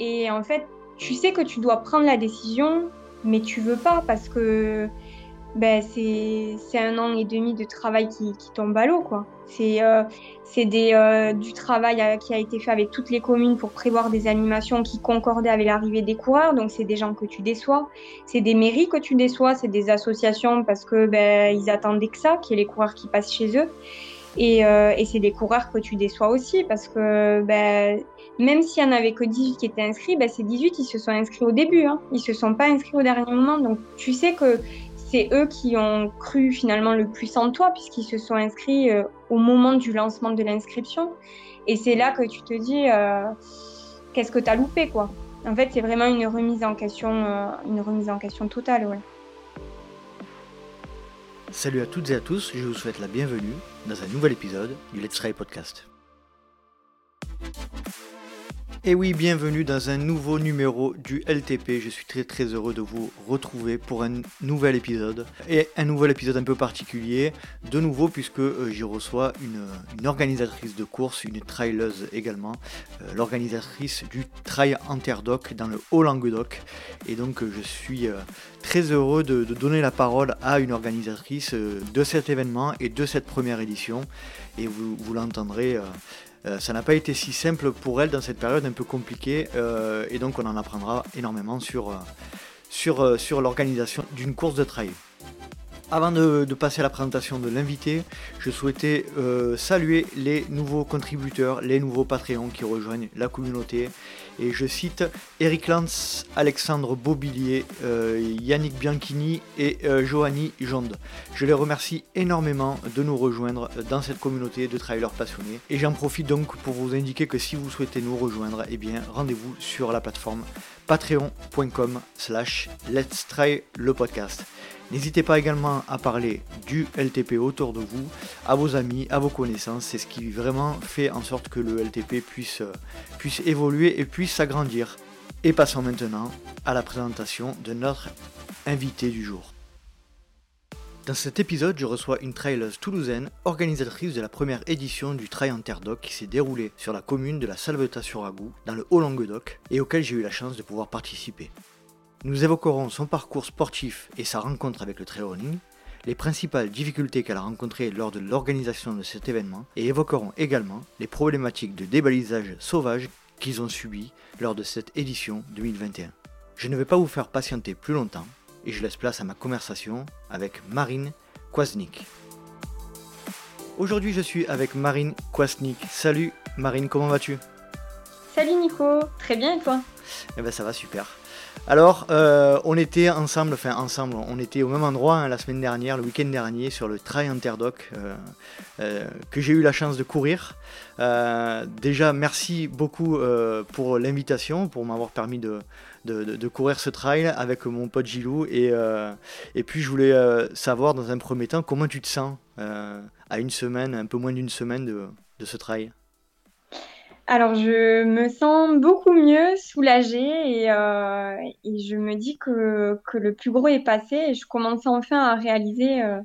Et en fait, tu sais que tu dois prendre la décision, mais tu veux pas parce que ben, c'est un an et demi de travail qui, tombe à l'eau. C'est euh, euh, du travail euh, qui a été fait avec toutes les communes pour prévoir des animations qui concordaient avec l'arrivée des coureurs. Donc, c'est des gens que tu déçois. C'est des mairies que tu déçois. C'est des associations parce que ben, ils attendaient que ça, qu'il y ait les coureurs qui passent chez eux. Et, euh, c'est des coureurs que tu déçois aussi parce que ben, même s'il y en avait que 18 qui étaient inscrits, ben, ces 18 ils se sont inscrits au début. Hein. Ils se sont pas inscrits au dernier moment. Donc tu sais que c'est eux qui ont cru finalement le plus en toi puisqu'ils se sont inscrits euh, au moment du lancement de l'inscription. Et c'est là que tu te dis euh, qu'est-ce que tu as loupé quoi. En fait, c'est vraiment une remise en question, euh, une remise en question totale. Salut à toutes et à tous, je vous souhaite la bienvenue dans un nouvel épisode du Let's Try Podcast. Et oui, bienvenue dans un nouveau numéro du LTP. Je suis très très heureux de vous retrouver pour un nouvel épisode. Et un nouvel épisode un peu particulier, de nouveau puisque euh, j'y reçois une, organisatrice de course, une traileuse également, euh, l'organisatrice du Trail Interdoc dans le Haut-Languedoc. Et donc euh, je suis très heureux de, donner la parole à une organisatrice de cet événement et de cette première édition. Et vous, l'entendrez ça n'a pas été si simple pour elle dans cette période un peu compliquée euh, et donc on en apprendra énormément sur, euh, sur, sur l'organisation d'une course de trail. Avant de, passer à la présentation de l'invité, je souhaitais saluer les nouveaux contributeurs, les nouveaux Patreons qui rejoignent la communauté et je cite Eric Lance, Alexandre Bobilier, euh, Yannick Bianchini et euh, Johanny Jonde. Je les remercie énormément de nous rejoindre dans cette communauté de trailers passionnés. Et j'en profite donc pour vous indiquer que si vous souhaitez nous rejoindre, eh bien rendez-vous sur la plateforme patreon.com slash let's try le podcast. N'hésitez pas également à parler du LTP autour de vous, à vos amis, à vos connaissances. C'est ce qui vraiment fait en sorte que le LTP puisse, évoluer et puisse s'agrandir. Et passons maintenant à la présentation de notre invité du jour. Dans cet épisode, je reçois une traileuse toulousaine, organisatrice de la première édition du Trail Interdoc qui s'est déroulé sur la commune de la Salvetat-sur-Agou, dans le Haut-Languedoc, et auquel j'ai eu la chance de pouvoir participer. Nous évoquerons son parcours sportif et sa rencontre avec le trail running, les principales difficultés qu'elle a rencontrées lors de l'organisation de cet événement et évoquerons également les problématiques de débalisage sauvage qu'ils ont subies lors de cette édition 2021. Je ne vais pas vous faire patienter plus longtemps et je laisse place à ma conversation avec Marine Kwasnik. Aujourd'hui je suis avec Marine Kwasnik. Salut Marine, comment vas-tu? Salut Nico, très bien et toi? Eh ben ça va super. Alors, euh, on était ensemble, enfin ensemble, on était au même endroit hein, la semaine dernière, le week-end dernier, sur le Trail Interdoc, euh, euh, que j'ai eu la chance de courir. déjà, merci beaucoup pour l'invitation, pour m'avoir permis de, courir ce trail avec mon pote Gilou. Et, et puis, je voulais savoir dans un premier temps comment tu te sens à une semaine, un peu moins d'une semaine de ce trail? Alors, je me sens beaucoup mieux, soulagée et, euh, je me dis que, le plus gros est passé et je commence enfin à réaliser euh,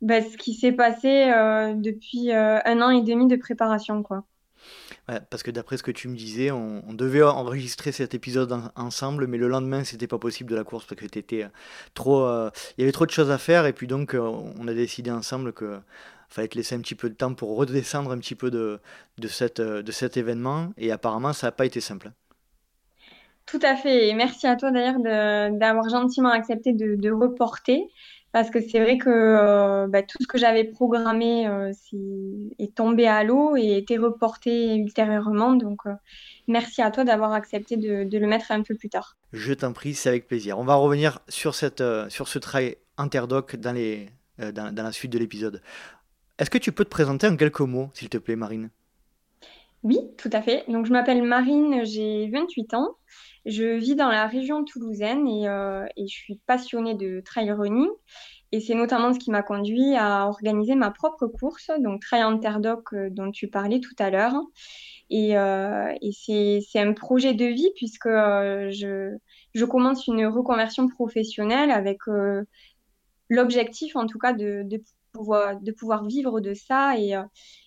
bah, ce qui s'est passé euh, depuis un an et demi de préparation, quoi. Parce que d'après ce que tu me disais, on, devait enregistrer cet épisode ensemble, mais le lendemain, c'était pas possible de la course parce que trop, il y avait trop de choses à faire et puis donc on a décidé ensemble que fallait te laisser un petit peu de temps pour redescendre un petit peu de, de, cette, de cet événement. Et apparemment, ça n'a pas été simple. Tout à fait. Et merci à toi d'ailleurs d'avoir gentiment accepté de, de, reporter. Parce que c'est vrai que euh, bah, tout ce que j'avais programmé euh, est, tombé à l'eau et été reporté ultérieurement. Donc, euh, merci à toi d'avoir accepté de, de, le mettre un peu plus tard. Je t'en prie, c'est avec plaisir. On va revenir sur, cette, sur ce trail interdoc dans, les, dans, dans la suite de l'épisode. Est-ce que tu peux te présenter en quelques mots, s'il te plaît, Marine? Oui, tout à fait. Donc, je m'appelle Marine, j'ai 28 ans. Je vis dans la région toulousaine et, euh, et je suis passionnée de trail running. Et c'est notamment ce qui m'a conduit à organiser ma propre course, donc Trail Interdoc euh, dont tu parlais tout à l'heure. Et, euh, c'est un projet de vie puisque je, commence une reconversion professionnelle avec l'objectif en tout cas de, de de pouvoir vivre de ça et, euh,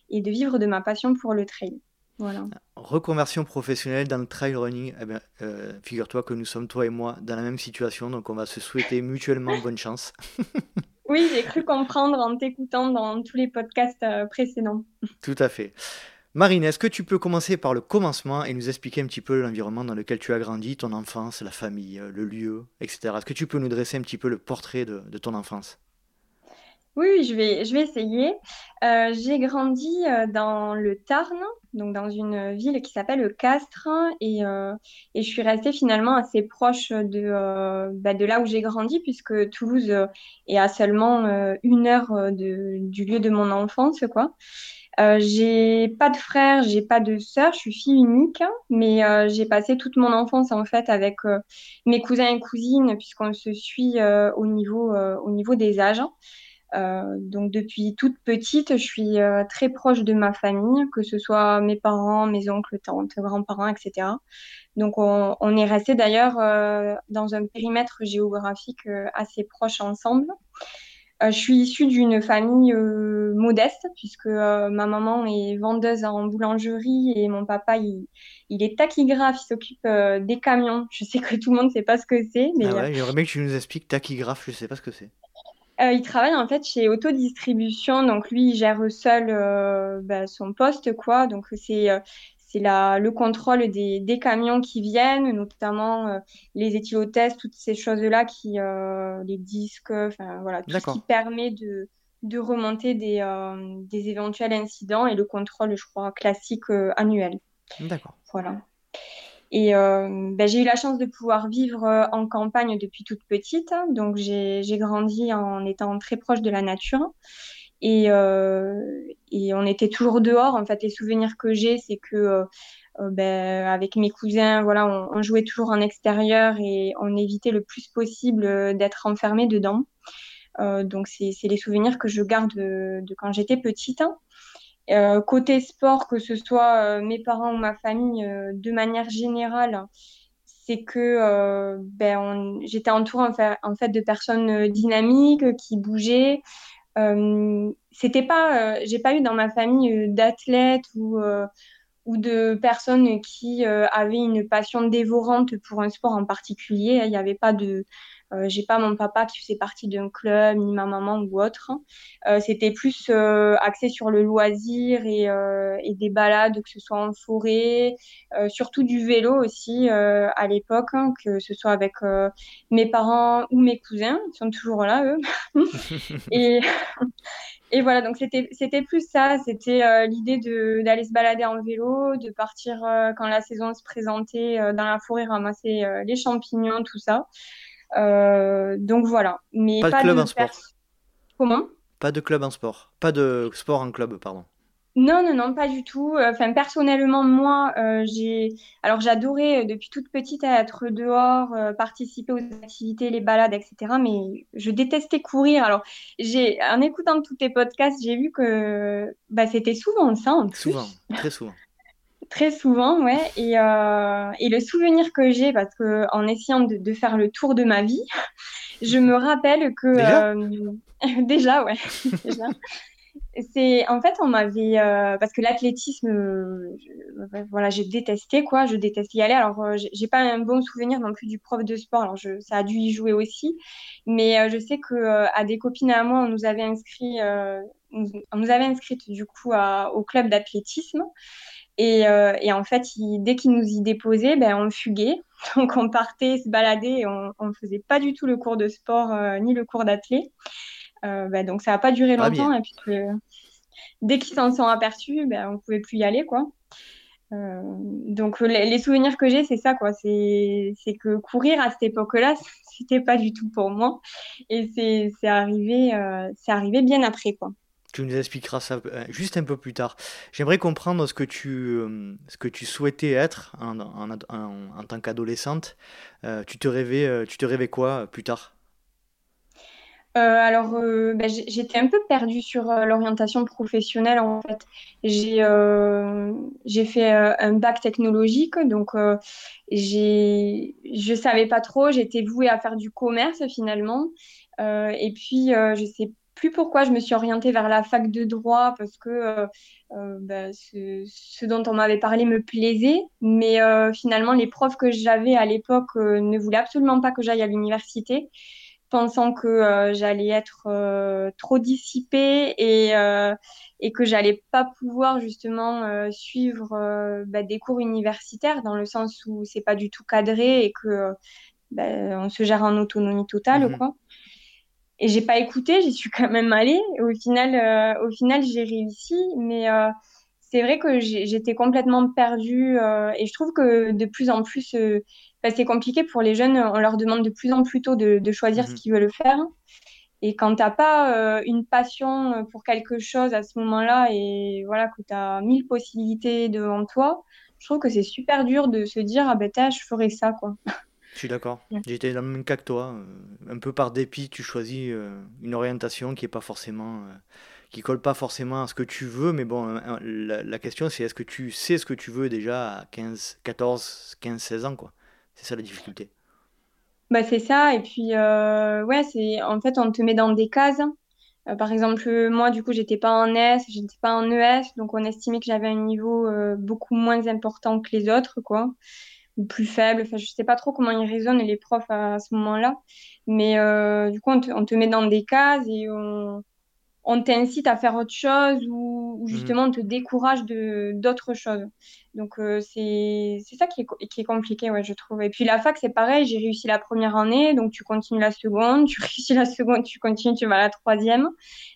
et de vivre de ma passion pour le trail. Voilà. Reconversion professionnelle dans le trail running. Eh bien, figure-toi que nous sommes, toi et moi, dans la même situation, donc on va se souhaiter mutuellement bonne chance. oui, j'ai cru comprendre en t'écoutant dans tous les podcasts précédents. Tout à fait. Marine, est-ce que tu peux commencer par le commencement et nous expliquer un petit peu l'environnement dans lequel tu as grandi, ton enfance, la famille, le lieu, etc. Est-ce que tu peux nous dresser un petit peu le portrait de, ton enfance? Oui, je vais, je vais essayer. Euh, j'ai grandi euh, dans le Tarn, donc dans une ville qui s'appelle Castres, et, euh, et, je suis restée finalement assez proche de, bah, de là où j'ai grandi, puisque Toulouse est à seulement une heure du lieu de mon enfance, quoi. J'ai pas de frère, j'ai pas de sœur, je suis fille unique, mais j'ai passé toute mon enfance en fait avec mes cousins et cousines puisqu'on se suit au niveau au niveau des âges. Donc depuis toute petite, je suis très proche de ma famille, que ce soit mes parents, mes oncles, tantes, grands-parents, etc. Donc on, on est resté d'ailleurs dans un périmètre géographique assez proche ensemble. Euh, je suis issue d'une famille euh, modeste puisque euh, ma maman est vendeuse en boulangerie et mon papa il, est tachygraphe, il s'occupe des camions. Je sais que tout le monde ne sait pas ce que c'est. Mais, ah ouais, j'aimerais bien que tu nous expliques tachygraphe, je ne sais pas ce que c'est. Il travaille en fait chez Autodistribution, donc lui il gère seul bah, son poste quoi. Donc c'est c'est le contrôle des, des, camions qui viennent, notamment euh, les éthylotests, toutes ces choses-là, qui, euh, les disques, enfin voilà, tout ce qui permet de, de remonter des, euh, des, éventuels incidents et le contrôle, je crois, classique annuel. D'accord. Voilà. Et ben, j'ai eu la chance de pouvoir vivre en campagne depuis toute petite, donc j'ai grandi en étant très proche de la nature. Et, euh, et on était toujours dehors. En fait, les souvenirs que j'ai, c'est que euh, euh, ben, avec mes cousins, voilà, on, jouait toujours en extérieur et on évitait le plus possible d'être enfermé dedans. Euh, donc, c'est les souvenirs que je garde de, de quand j'étais petite. Euh, côté sport, que ce soit mes parents ou ma famille, de manière générale, c'est que ben, j'étais entourée en fait, de personnes dynamiques qui bougeaient, euh, c'était pas, euh, j'ai pas eu dans ma famille euh, d'athlètes ou ou de personnes qui avaient une passion dévorante pour un sport en particulier. Il n'y avait pas de, euh, j'ai pas mon papa qui faisait partie d'un club, ni ma maman ou autre. Euh, c'était plus euh, axé sur le loisir et, et, des balades, que ce soit en forêt, surtout du vélo aussi à l'époque, hein, que ce soit avec mes parents ou mes cousins, ils sont toujours là eux. et, et voilà, donc c'était plus ça, c'était l'idée d'aller se balader en vélo, de partir quand la saison se présentait dans la forêt ramasser les champignons, tout ça. Euh, donc voilà. Mais pas, de club en sport. Comment? Pas de club en sport. Pas de sport en club, pardon. Non, non, non, pas du tout. Enfin, personnellement, moi, euh, j'ai, alors j'adorais euh, depuis toute petite être dehors, participer aux activités, les balades, etc. Mais je détestais courir. Alors, j'ai, en écoutant tous tes podcasts, j'ai vu que bah, c'était souvent ça. En Souvent, très souvent. Très souvent, ouais. Et, euh, et le souvenir que j'ai, parce que en essayant de, de, faire le tour de ma vie, je me rappelle que déjà, euh, déjà ouais. déjà. C'est en fait on m'avait euh, parce que l'athlétisme, euh, voilà, j'ai détesté quoi, je déteste y aller. Alors j'ai pas un bon souvenir non plus du prof de sport. Alors je, ça a dû y jouer aussi, mais je sais que à des copines à moi, on nous avait inscrit, on nous avait inscrite du coup à, au club d'athlétisme. Et, euh, et, en fait, dès qu'ils nous y déposaient, ben, on fuguait. Donc, on partait se balader et on ne faisait pas du tout le cours de sport euh, ni le cours d'athlé. Euh, ben, donc, ça n'a pas duré longtemps. et puis, dès qu'ils s'en sont aperçus, ben, on ne pouvait plus y aller. quoi. donc, les, souvenirs que j'ai, c'est ça. quoi. C'est que courir à cette époque-là, c'était pas du tout pour moi. Et c'est arrivé, c'est arrivé bien après. quoi. Tu nous expliqueras ça euh, juste un peu plus tard. J'aimerais comprendre ce que tu, euh, ce que tu souhaitais être en, tant qu'adolescente. Euh, tu, te rêvais, tu te rêvais quoi plus tard? Alors, ben, j'étais un peu perdue sur l'orientation professionnelle en fait. J'ai j'ai fait un bac technologique, donc j'ai je savais pas trop. J'étais vouée à faire du commerce finalement. et puis, je sais plus pourquoi je me suis orientée vers la fac de droit parce que euh, euh, bah, ce, dont on m'avait parlé me plaisait. Mais euh, finalement, les profs que j'avais à l'époque ne voulaient absolument pas que j'aille à l'université, pensant que j'allais être trop dissipée et, et que j'allais pas pouvoir justement suivre bah, des cours universitaires dans le sens où c'est pas du tout cadré et que bah, on se gère en autonomie totale, mmh quoi. Et j'ai pas écouté, j'y suis quand même allée. Au final, euh, au final, j'ai réussi, mais euh, c'est vrai que j'étais complètement perdue. Euh, et je trouve que de plus en plus, bah, c'est compliqué pour les jeunes. On leur demande de plus en plus tôt de, de choisir ce mhm. qu'ils veulent faire. Et quand t'as pas une passion pour quelque chose à ce moment-là, et voilà que tu as mille possibilités devant toi, je trouve que c'est super dur de se dire ah ben je ferai ça quoi. Je suis d'accord. J'étais dans le même cas que toi. Euh, un peu par dépit, tu choisis euh, une orientation qui est pas forcément, euh, qui colle pas forcément à ce que tu veux. Mais bon, la, question c'est est-ce que tu sais ce que tu veux déjà à 15, 14, 15, 16 ans, quoi? C'est ça la difficulté. Bah c'est ça. Et puis ouais, c'est en fait on te met dans des cases. par exemple, moi du coup j'étais pas en S, j'étais pas en ES, donc on estimait que j'avais un niveau beaucoup moins important que les autres, quoi plus faible. Enfin, je sais pas trop comment ils raisonnent les profs à, ce moment-là. Mais euh, du coup, on te, met dans des cases et on, t'incite à faire autre chose ou, mhm. justement on te décourage de d'autres choses. Donc euh, c'est ça qui est, qui est compliqué, ouais, je trouve. Et puis la fac, c'est pareil, j'ai réussi la première année, donc tu continues la seconde, tu réussis la seconde, tu continues, tu vas à la troisième,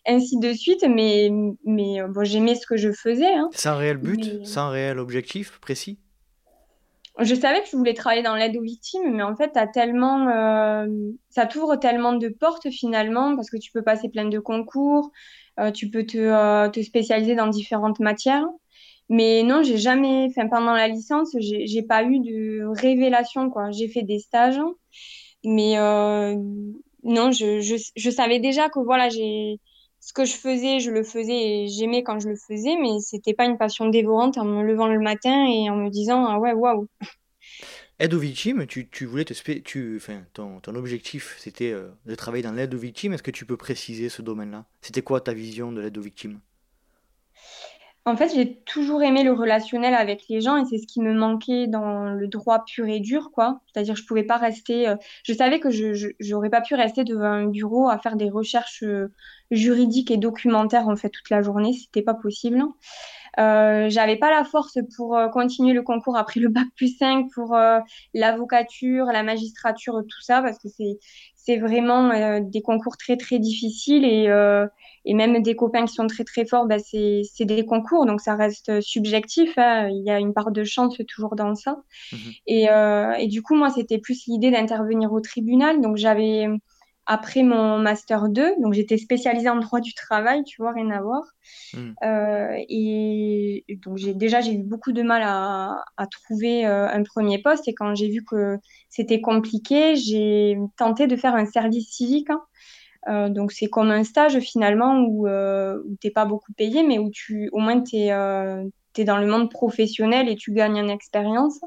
ainsi de suite. Mais, mais euh, bon, j'aimais ce que je faisais. Hein. Sans réel but, sans réel objectif précis? Je savais que je voulais travailler dans l'aide aux victimes, mais en fait, as tellement, euh, ça t'ouvre tellement de portes finalement, parce que tu peux passer plein de concours, euh, tu peux te, euh, te, spécialiser dans différentes matières. Mais non, j'ai jamais, enfin, pendant la licence, j'ai pas eu de révélation, quoi. J'ai fait des stages, mais non, je, je, je, savais déjà que voilà, j'ai ce que je faisais, je le faisais et j'aimais quand je le faisais, mais c'était pas une passion dévorante en me levant le matin et en me disant ah ouais waouh. Aide aux victimes, tu, voulais te tu, enfin, ton, ton objectif c'était euh, de travailler dans l'aide aux victimes. Est-ce que tu peux préciser ce domaine-là? C'était quoi ta vision de l'aide aux victimes? En fait, j'ai toujours aimé le relationnel avec les gens et c'est ce qui me manquait dans le droit pur et dur, quoi. C'est-à-dire, je pouvais pas rester. Euh, je savais que je n'aurais pas pu rester devant un bureau à faire des recherches euh, juridiques et documentaires en fait toute la journée. C'était pas possible. Euh, j'avais pas la force pour euh, continuer le concours après le bac plus 5 pour l'avocature, la magistrature, tout ça, parce que c'est c'est vraiment des concours très très difficiles et et même des copains qui sont très très forts, bah, c'est des concours, donc ça reste subjectif. Hein. Il y a une part de chance toujours dans ça. Mhm. Et, euh, et, du coup, moi, c'était plus l'idée d'intervenir au tribunal. Donc j'avais, après mon master 2, donc j'étais spécialisée en droit du travail, tu vois, rien à voir. Mhm. Euh, et donc j'ai déjà, j'ai eu beaucoup de mal à, à trouver euh, un premier poste. Et quand j'ai vu que c'était compliqué, j'ai tenté de faire un service civique. Hein. Euh, donc c'est comme un stage finalement où, euh, tu n'es pas beaucoup payé, mais où tu, au moins tu es, euh, dans le monde professionnel et tu gagnes en expérience.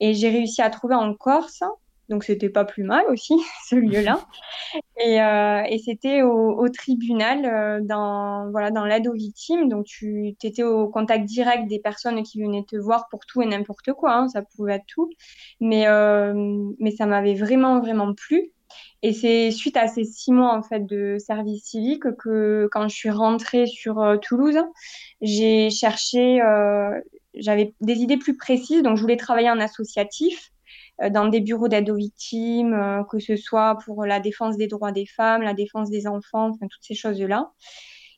Et j'ai réussi à trouver en Corse, donc c'était pas plus mal aussi ce lieu-là. Et, et c'était au, au, tribunal, dans, voilà, dans l'aide aux victimes. Donc tu étais au contact direct des personnes qui venaient te voir pour tout et n'importe quoi, hein, ça pouvait être tout. Mais, mais ça m'avait vraiment, vraiment plu. Et c'est suite à ces six mois en fait de service civique que quand je suis rentrée sur euh, Toulouse, j'ai cherché, euh, j'avais des idées plus précises, donc je voulais travailler en associatif euh, dans des bureaux d'aide aux victimes, que ce soit pour la défense des droits des femmes, la défense des enfants, enfin toutes ces choses-là.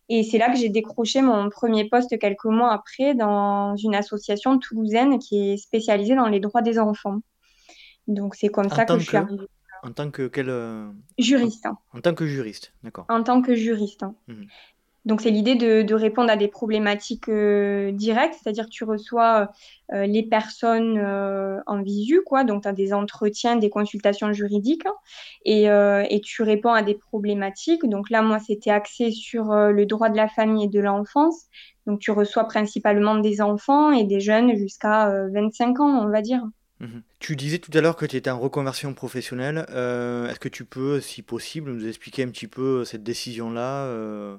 Et c'est là que j'ai décroché mon premier poste quelques mois après dans une association toulousaine qui est spécialisée dans les droits des enfants. Donc c'est comme ça que je suis arrivée. En tant que quel euh, Juriste. En, tant que juriste, d'accord. En tant que juriste. Mhm. Donc c'est l'idée de, répondre à des problématiques euh, directes, c'est-à-dire que tu reçois euh, les personnes en visu, quoi. Donc tu as des entretiens, des consultations juridiques hein, et, et, tu réponds à des problématiques. Donc là, moi, c'était axé sur le droit de la famille et de l'enfance. Donc tu reçois principalement des enfants et des jeunes jusqu'à 25 ans, on va dire. Mhm. Tu disais tout à l'heure que tu étais en reconversion professionnelle. Euh, est-ce que tu peux, si possible, nous expliquer un petit peu cette décision-là euh,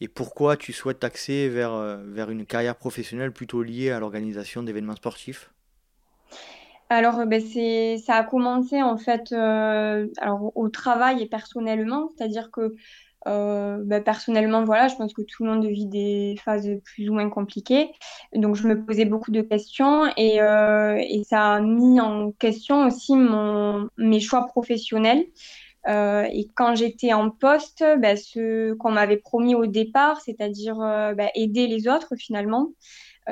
et pourquoi tu souhaites t'axer vers, euh, vers une carrière professionnelle plutôt liée à l'organisation d'événements sportifs? Alors, ben, c'est, ça a commencé en fait alors, au travail et personnellement, c'est-à-dire que euh, bah, personnellement, voilà, je pense que tout le monde vit des phases plus ou moins compliquées. Donc, je me posais beaucoup de questions et, euh, et ça a mis en question aussi mon, mes choix professionnels. Euh, et quand j'étais en poste, bah, ce qu'on m'avait promis au départ, c'est-à-dire bah, aider les autres finalement,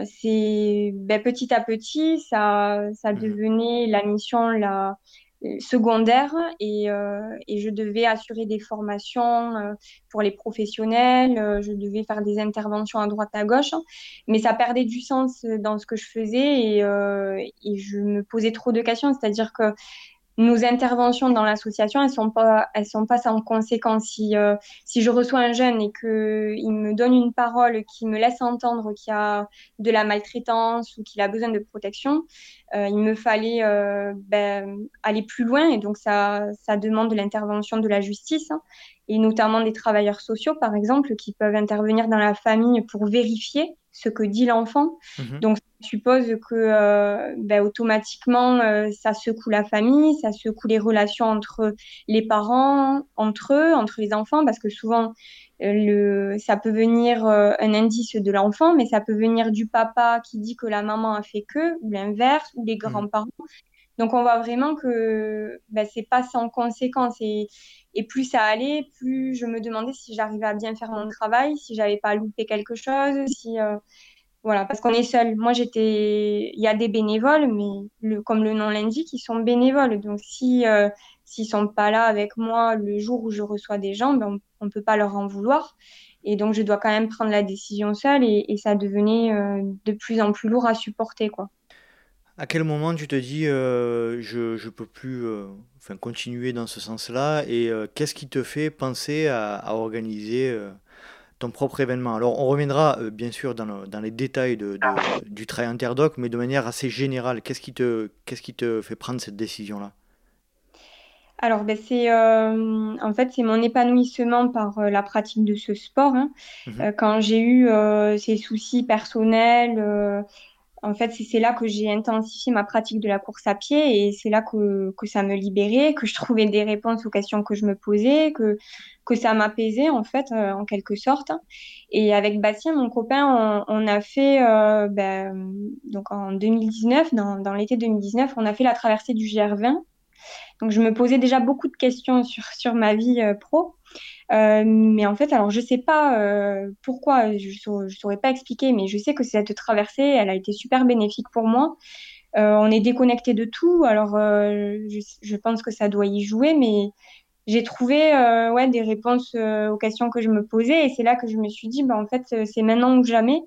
c'est petit à petit, ça, ça mmh devenait la mission la, secondaire et, euh, et, je devais assurer des formations euh, pour les professionnels, euh, je devais faire des interventions à droite à gauche, mais ça perdait du sens dans ce que je faisais et, et je me posais trop de questions, c'est-à-dire que nos interventions dans l'association, elles sont pas, elles sont pas sans conséquence. Si, euh, si je reçois un jeune et que il me donne une parole qui me laisse entendre qu'il y a de la maltraitance ou qu'il a besoin de protection, euh, il me fallait euh, ben, aller plus loin et donc ça, ça demande l'intervention de la justice hein, et notamment des travailleurs sociaux, par exemple, qui peuvent intervenir dans la famille pour vérifier ce que dit l'enfant. Mhm. Donc, ça suppose que euh, ben, automatiquement, euh, ça secoue la famille, ça secoue les relations entre les parents, entre eux, entre les enfants, parce que souvent, euh, le, ça peut venir un indice de l'enfant, mais ça peut venir du papa qui dit que la maman a fait que, ou l'inverse, ou les mhm. grands-parents. Donc on voit vraiment que ben, c'est pas sans conséquence et, et, plus ça allait, plus je me demandais si j'arrivais à bien faire mon travail, si j'avais pas loupé quelque chose, si euh, voilà, parce qu'on est seul. Moi j'étais, il y a des bénévoles, mais comme le nom l'indique, ils sont bénévoles. Donc si euh, s'ils sont pas là avec moi le jour où je reçois des gens, ben, on, ne peut pas leur en vouloir. Et donc je dois quand même prendre la décision seule et, et ça devenait euh, de plus en plus lourd à supporter quoi. À quel moment tu te dis euh, je ne peux plus euh, enfin, continuer dans ce sens-là et euh, qu'est-ce qui te fait penser à, organiser ton propre événement? Alors on reviendra bien sûr dans, dans les détails de, du travail interdoc, mais de manière assez générale, qu'est-ce qui, te, qu'est-ce qui te fait prendre cette décision-là? Alors, ben, c'est en fait c'est mon épanouissement par la pratique de ce sport. Hein. Mmh quand j'ai eu ces soucis personnels, en fait, c'est là que j'ai intensifié ma pratique de la course à pied et c'est là que, que, ça me libérait, que je trouvais des réponses aux questions que je me posais, que, que ça m'apaisait en fait, euh, en quelque sorte. Et avec Bastien, mon copain, on, a fait, euh, ben, donc en 2019, dans, dans l'été 2019, on a fait la traversée du GR20. Donc je me posais déjà beaucoup de questions sur, sur ma vie euh, pro. Euh, mais en fait, alors je sais pas euh, pourquoi, je, ne saurais pas expliquer, mais je sais que cette traversée, elle a été super bénéfique pour moi. Euh, on est déconnecté de tout, alors je, je, pense que ça doit y jouer, mais j'ai trouvé ouais, des réponses aux questions que je me posais, et c'est là que je me suis dit, bah, en fait, c'est maintenant ou jamais.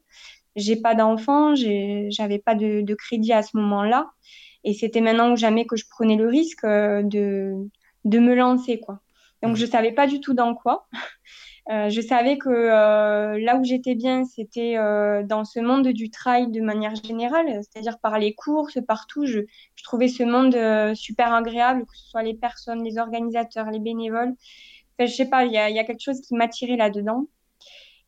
J'ai pas d'enfant, j'avais pas de, de, crédit à ce moment-là, et c'était maintenant ou jamais que je prenais le risque de, de me lancer, quoi. Donc, je savais pas du tout dans quoi. Euh, je savais que euh, là où j'étais bien, c'était euh, dans ce monde du trail de manière générale, c'est-à-dire par les courses, partout. Je, je trouvais ce monde super agréable, que ce soit les personnes, les organisateurs, les bénévoles. Enfin, je sais pas, il y a, y a, quelque chose qui m'attirait là-dedans.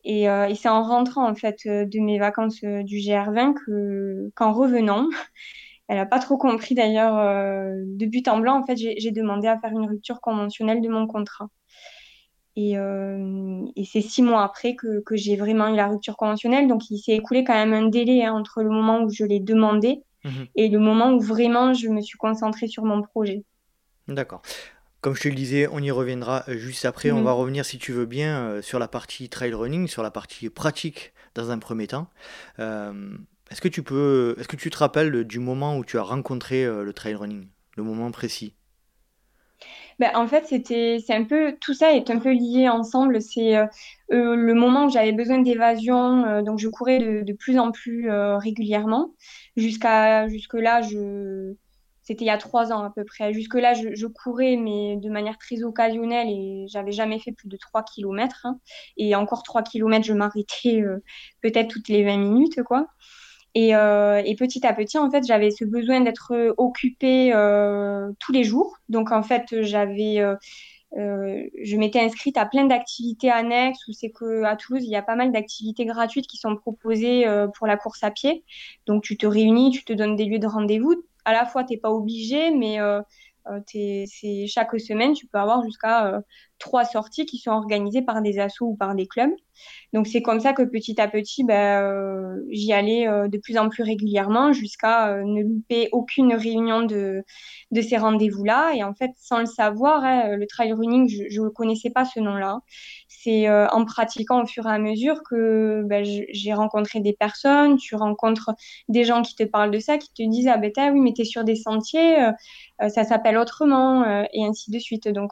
Et, et c'est en rentrant en fait de mes vacances du GR20 que, qu'en revenant, Elle n'a pas trop compris d'ailleurs. Euh, de but en blanc, en fait, j'ai demandé à faire une rupture conventionnelle de mon contrat. Et, euh, et c'est six mois après que, que j'ai vraiment eu la rupture conventionnelle. Donc, il s'est écoulé quand même un délai hein, entre le moment où je l'ai demandé mhm. et le moment où vraiment je me suis concentrée sur mon projet. D'accord. Comme je te le disais, on y reviendra euh, juste après. On mhm. va revenir, si tu veux bien, sur la partie trail running, sur la partie pratique dans un premier temps. Est-ce que tu peux, est-ce que tu te rappelles du moment où tu as rencontré euh, le trail running, le moment précis? Ben, en fait, c'était, c'est un peu, tout ça est un peu lié ensemble. C'est euh, euh, le moment où j'avais besoin d'évasion, donc je courais de, plus en plus régulièrement. Jusqu'à, jusque là, c'était il y a trois ans à peu près. Jusque là, je, courais, mais de manière très occasionnelle et j'avais jamais fait plus de 3 km. Hein. Et encore 3 km, je m'arrêtais peut-être toutes les 20 minutes, quoi. Et, et, petit à petit, en fait, j'avais ce besoin d'être occupée tous les jours. Donc, en fait, j'avais euh, je m'étais inscrite à plein d'activités annexes où c'est que à Toulouse il y a pas mal d'activités gratuites qui sont proposées euh, pour la course à pied. Donc tu te réunis, tu te donnes des lieux de rendez-vous. À la fois t'es pas obligé, mais euh, c'est chaque semaine tu peux avoir jusqu'à trois sorties qui sont organisées par des assos ou par des clubs. Donc c'est comme ça que petit à petit, ben, euh, j'y allais euh, de plus en plus régulièrement jusqu'à euh, ne louper aucune réunion de, de ces rendez-vous-là. Et en fait, sans le savoir, hein, le trail running, je ne connaissais pas ce nom-là. C'est en pratiquant au fur et à mesure que ben, j'ai rencontré des personnes, tu rencontres des gens qui te parlent de ça, qui te disent Ah ben oui, mais tu es sur des sentiers, ça s'appelle autrement, et ainsi de suite. Donc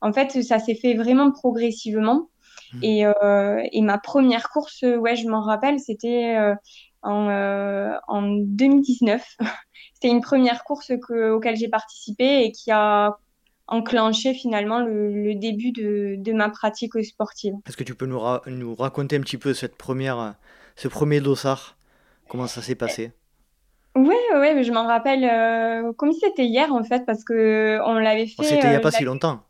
en fait, ça s'est fait vraiment progressivement. Mmh. Et, euh, et, ma première course, ouais, je m'en rappelle, c'était euh, en, euh, en 2019. c'était une première course que, auquel j'ai participé et qui a enclenché finalement le, début de, de, ma pratique sportive. Est-ce que tu peux nous, nous, raconter un petit peu cette première, ce premier dossard? Comment ça s'est passé? Ouais, ouais, je m'en rappelle comme si c'était hier en fait, parce que on l'avait fait. c'était il n'y a pas si longtemps.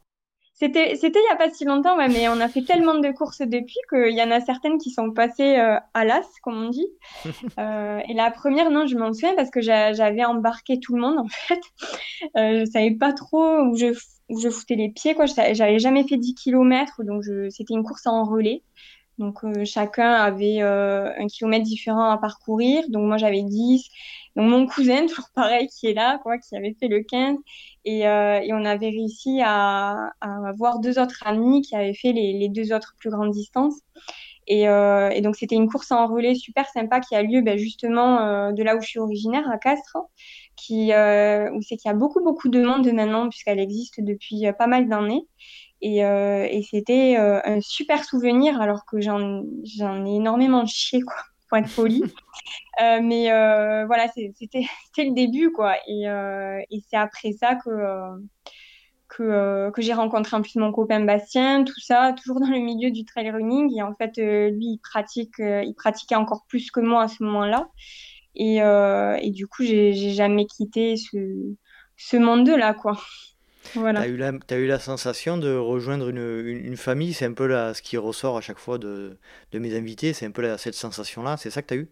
C'était, c'était il n'y a pas si longtemps, mais on a fait tellement de courses depuis qu'il y en a certaines qui sont passées euh, à l'as, comme on dit. Euh, et la première, non, je m'en souviens parce que j'avais embarqué tout le monde, en fait. Euh, je ne savais pas trop où je, où je foutais les pieds, quoi. J'avais jamais fait 10 km, donc c'était une course en relais. Donc chacun avait un kilomètre différent à parcourir. Donc moi j'avais 10. Donc mon cousin, toujours pareil, qui est là, quoi, qui avait fait le 15. Et, euh, et on avait réussi à, à, avoir deux autres amis qui avaient fait les, les deux autres plus grandes distances. Et, euh, et donc c'était une course en relais super sympa qui a lieu ben, justement euh, de là où je suis originaire, à Castres, qui, euh, où c'est qu'il y a beaucoup beaucoup de monde maintenant puisqu'elle existe depuis euh, pas mal d'années. Et, euh, et c'était un super souvenir alors que j'en ai énormément chié quoi pour être poli. Euh, mais euh, voilà, c'était le début, quoi. Et, euh, c'est après ça que, que, que j'ai rencontré en plus mon copain Bastien, tout ça, toujours dans le milieu du trail running. Et en fait, lui, il, pratique, il pratiquait encore plus que moi à ce moment-là. Et, et du coup, j'ai jamais quitté ce, ce monde-là, quoi. Voilà. Tu as, eu la, as eu la sensation de rejoindre une, une, famille, c'est un peu là, ce qui ressort à chaque fois de, de mes invités, c'est un peu cette sensation-là, c'est ça que tu as eu?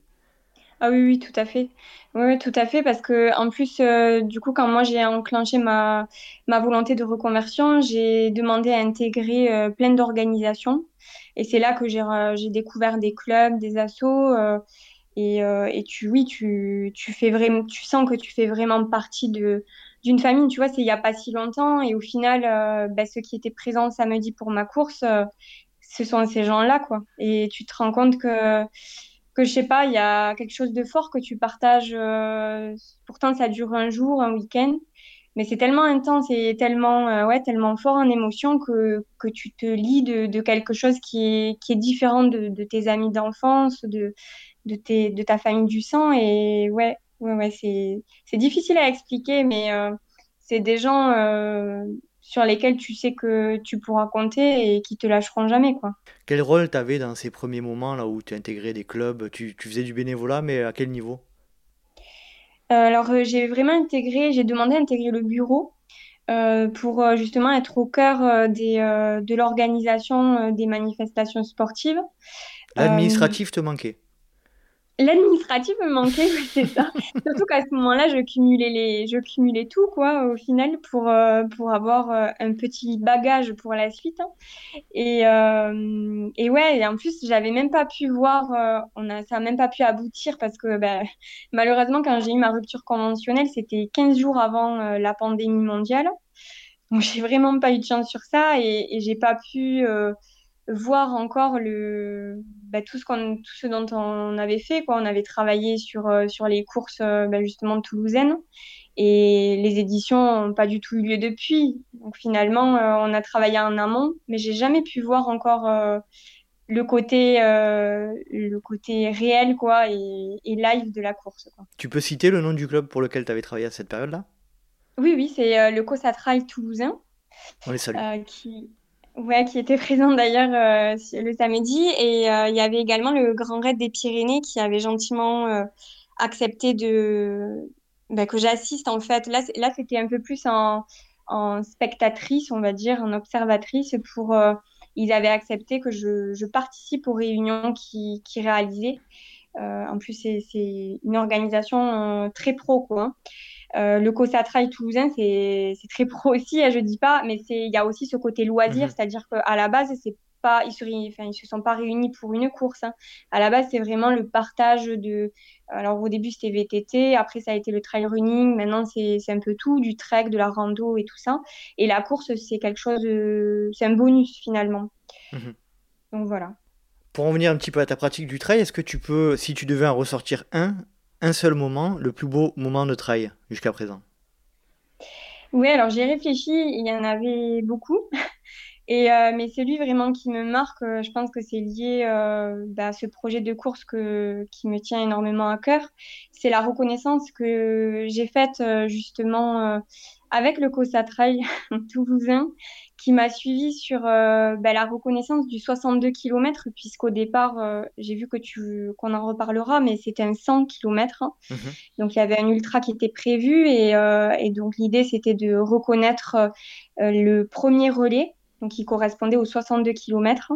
Ah oui, oui, tout à fait. Oui, tout à fait, parce que en plus, euh, du coup, quand moi j'ai enclenché ma, ma volonté de reconversion, j'ai demandé à intégrer euh, plein d'organisations. Et c'est là que j'ai j'ai découvert des clubs, des assos. Euh, et, et tu, oui, tu, tu, fais vraiment, tu sens que tu fais vraiment partie de, d'une famille. Tu vois, c'est il n'y a pas si longtemps. Et au final, bah, ceux qui étaient présents samedi pour ma course, ce sont ces gens-là, quoi. Et tu te rends compte que que je sais pas, il y a quelque chose de fort que tu partages. Euh, pourtant, ça dure un jour, un week-end, mais c'est tellement intense et tellement, euh, ouais, tellement fort en émotion que, que tu te lis de, de quelque chose qui est, qui est différent de, de tes amis d'enfance, de, de, de ta famille du sang. Et ouais, ouais, ouais c'est, difficile à expliquer, mais euh, c'est des gens sur lesquels tu sais que tu pourras compter et qui te lâcheront jamais. Quoi. Quel rôle tu avais dans ces premiers moments là où tu intégrais des clubs? Tu, tu, faisais du bénévolat, mais à quel niveau? Euh, Alors euh, j'ai vraiment intégré, j'ai demandé à intégrer le bureau euh, pour justement être au cœur des, de l'organisation des manifestations sportives. L'administratif te manquait? L'administratif me manquait, c'est ça. Surtout qu'à ce moment-là, je cumulais les, je cumulais tout quoi au final pour euh, pour avoir euh, un petit bagage pour la suite. Hein. Et euh, et ouais, et en plus j'avais même pas pu voir, on a ça a même pas pu aboutir parce que bah, malheureusement quand j'ai eu ma rupture conventionnelle, c'était 15 jours avant la pandémie mondiale. Donc j'ai vraiment pas eu de chance sur ça et j'ai pas pu voir encore le, bah, tout, ce qu'on, tout ce dont on avait fait. Quoi. On avait travaillé sur, euh, sur les courses euh, bah, justement toulousaines et les éditions n'ont pas du tout eu lieu depuis. Donc finalement, euh, on a travaillé en amont, mais j'ai jamais pu voir encore le côté le côté réel quoi et, et, live de la course. Quoi. Tu peux citer le nom du club pour lequel tu avais travaillé à cette période-là? Oui, oui, c'est le Cossa Trail toulousain. On les salue. qui, Ouais, qui était présente d'ailleurs euh, le samedi. Et euh, il y avait également le Grand Raid des Pyrénées qui avait gentiment euh, accepté de bah, que j'assiste en fait. Là, c'était un peu plus en, spectatrice, on va dire, en observatrice. Pour ils avaient accepté que je, participe aux réunions qui, qui réalisaient. En plus, c'est une organisation très pro, quoi. Hein. Euh, le COSATRAI toulousain, c'est très pro aussi, hein, je dis pas, mais il y a aussi ce côté loisir, mhm. c'est-à-dire qu'à la base, c'est pas, ils se, enfin, se sont pas réunis pour une course. Hein. À la base, c'est vraiment le partage de. Alors au début, c'était VTT, après ça a été le trail running, maintenant c'est un peu tout, du trek, de la rando et tout ça. Et la course, c'est quelque chose, c'est un bonus finalement. Mhm. Donc voilà. Pour en venir un petit peu à ta pratique du trail, est-ce que tu peux, si tu devais en ressortir un, un seul moment, le plus beau moment de trail jusqu'à présent? Oui, alors j'ai réfléchi, il y en avait beaucoup. Et, euh, mais celui vraiment qui me marque, euh, je pense que c'est lié euh, bah, à ce projet de course qui me tient énormément à cœur. C'est la reconnaissance que j'ai faite justement avec le COSA Trail toulousain qui m'a suivi sur euh, bah, la reconnaissance du 62 km, puisqu'au départ, euh, j'ai vu que tu qu'on en reparlera, mais c'était un 100 km. Hein. Mhm. Donc, il y avait un ultra qui était prévu, et, euh, et donc l'idée, c'était de reconnaître le premier relais, donc qui correspondait aux 62 km.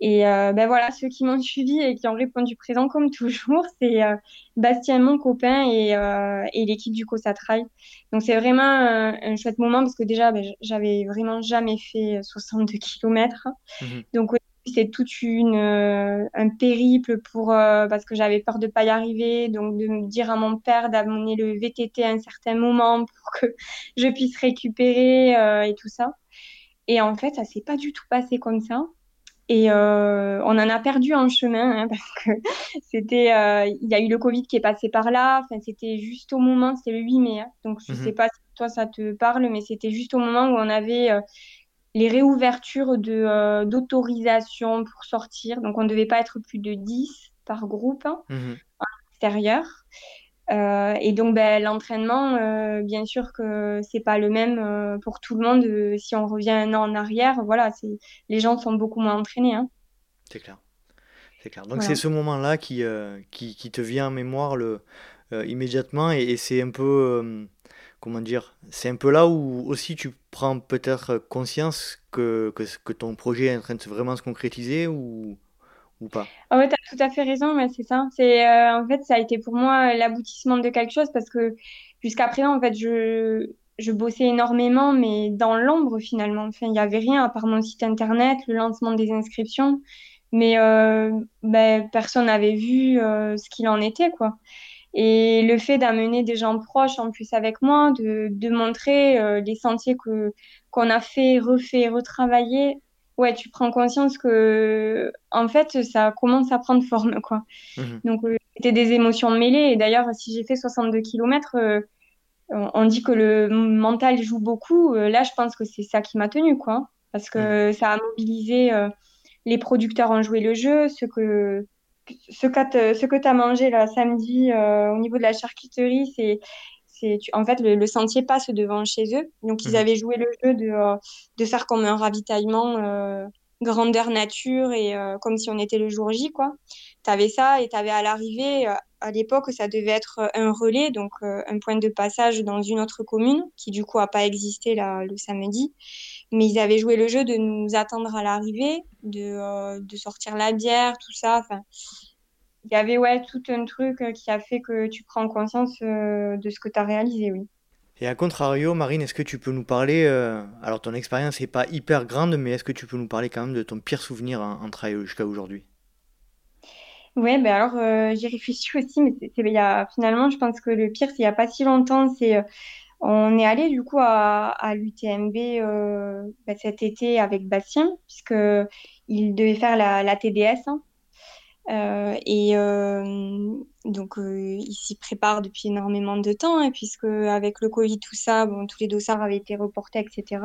Et euh, ben voilà, ceux qui m'ont suivi et qui ont répondu présent comme toujours, c'est euh, Bastien, mon copain, et, euh, et l'équipe du Trail. Donc c'est vraiment un, chouette moment parce que déjà, ben, j'avais vraiment jamais fait 62 km. Mhm. Donc c'est toute une un périple pour parce que j'avais peur de pas y arriver, donc de me dire à mon père d'amener le VTT à un certain moment pour que je puisse récupérer et tout ça. Et en fait, ça s'est pas du tout passé comme ça. Et euh, on en a perdu en chemin hein, parce que c'était, euh, il y a eu le Covid qui est passé par là. Enfin, c'était juste au moment, c'était le 8 mai. Hein. donc je ne sais mhm. pas si toi ça te parle, mais c'était juste au moment où on avait euh, les réouvertures de d'autorisation pour sortir. Donc on ne devait pas être plus de 10 par groupe hein, mhm. à l'extérieur. Euh, et donc, ben, l'entraînement, euh, bien sûr que c'est pas le même euh, pour tout le monde. si on revient un an en arrière, voilà, les gens sont beaucoup moins entraînés. Hein. C'est clair. C'est clair. Donc, c'est ce moment-là qui, qui, qui, te vient en mémoire le, immédiatement. Et, c'est un peu, comment dire, c'est un peu là où aussi tu prends peut-être conscience que, que, que, ton projet est en train de vraiment se concrétiser ou, ou ah ouais, tu as tout à fait raison, mais c'est ça. Euh, en fait ça a été pour moi l'aboutissement de quelque chose parce que jusqu'à présent en fait je je bossais énormément mais dans l'ombre finalement. Enfin, il y avait rien à part mon site internet, le lancement des inscriptions, mais euh, ben, personne n'avait vu euh, ce qu'il en était quoi. Et le fait d'amener des gens proches en plus avec moi, de, de montrer les sentiers que qu'on a fait, refait, retravaillé, ouais, tu prends conscience que, en fait, ça commence à prendre forme, quoi. Mhm. Donc, euh, c'était des émotions mêlées. Et d'ailleurs, si j'ai fait 62 km, euh, on dit que le mental joue beaucoup. Euh, là, je pense que c'est ça qui m'a tenu, quoi. Parce que mhm. ça a mobilisé, les producteurs ont joué le jeu, ce que, ce que tu as mangé là samedi au niveau de la charcuterie, c'est en fait, le, sentier passe devant chez eux. Donc, ils mhm. avaient joué le jeu de, euh, de faire comme un ravitaillement euh, grandeur nature et euh, comme si on était le jour J, quoi. Tu avais ça et tu avais à l'arrivée, à l'époque, ça devait être un relais, donc un point de passage dans une autre commune qui, du coup, n'a pas existé là, le samedi. Mais ils avaient joué le jeu de nous attendre à l'arrivée, de, de sortir la bière, tout ça. Enfin, il y avait ouais, tout un truc euh, qui a fait que tu prends conscience euh, de ce que tu as réalisé, oui. Et à contrario, Marine, est-ce que tu peux nous parler, euh, alors ton expérience n'est pas hyper grande, mais est-ce que tu peux nous parler quand même de ton pire souvenir en, trail jusqu'à aujourd'hui? Oui, ben alors j'y réfléchis aussi, mais c'est, y a, finalement, je pense que le pire, c'est il n'y a pas si longtemps, c'est on est allé du coup à, à l'UTMB ben, cet été avec Bastien, puisqu'il devait faire la, la TDS. Hein. Euh, et euh, donc, euh, il s'y prépare depuis énormément de temps, hein, puisque avec le Covid, tout ça, bon, tous les dossards avaient été reportés, etc.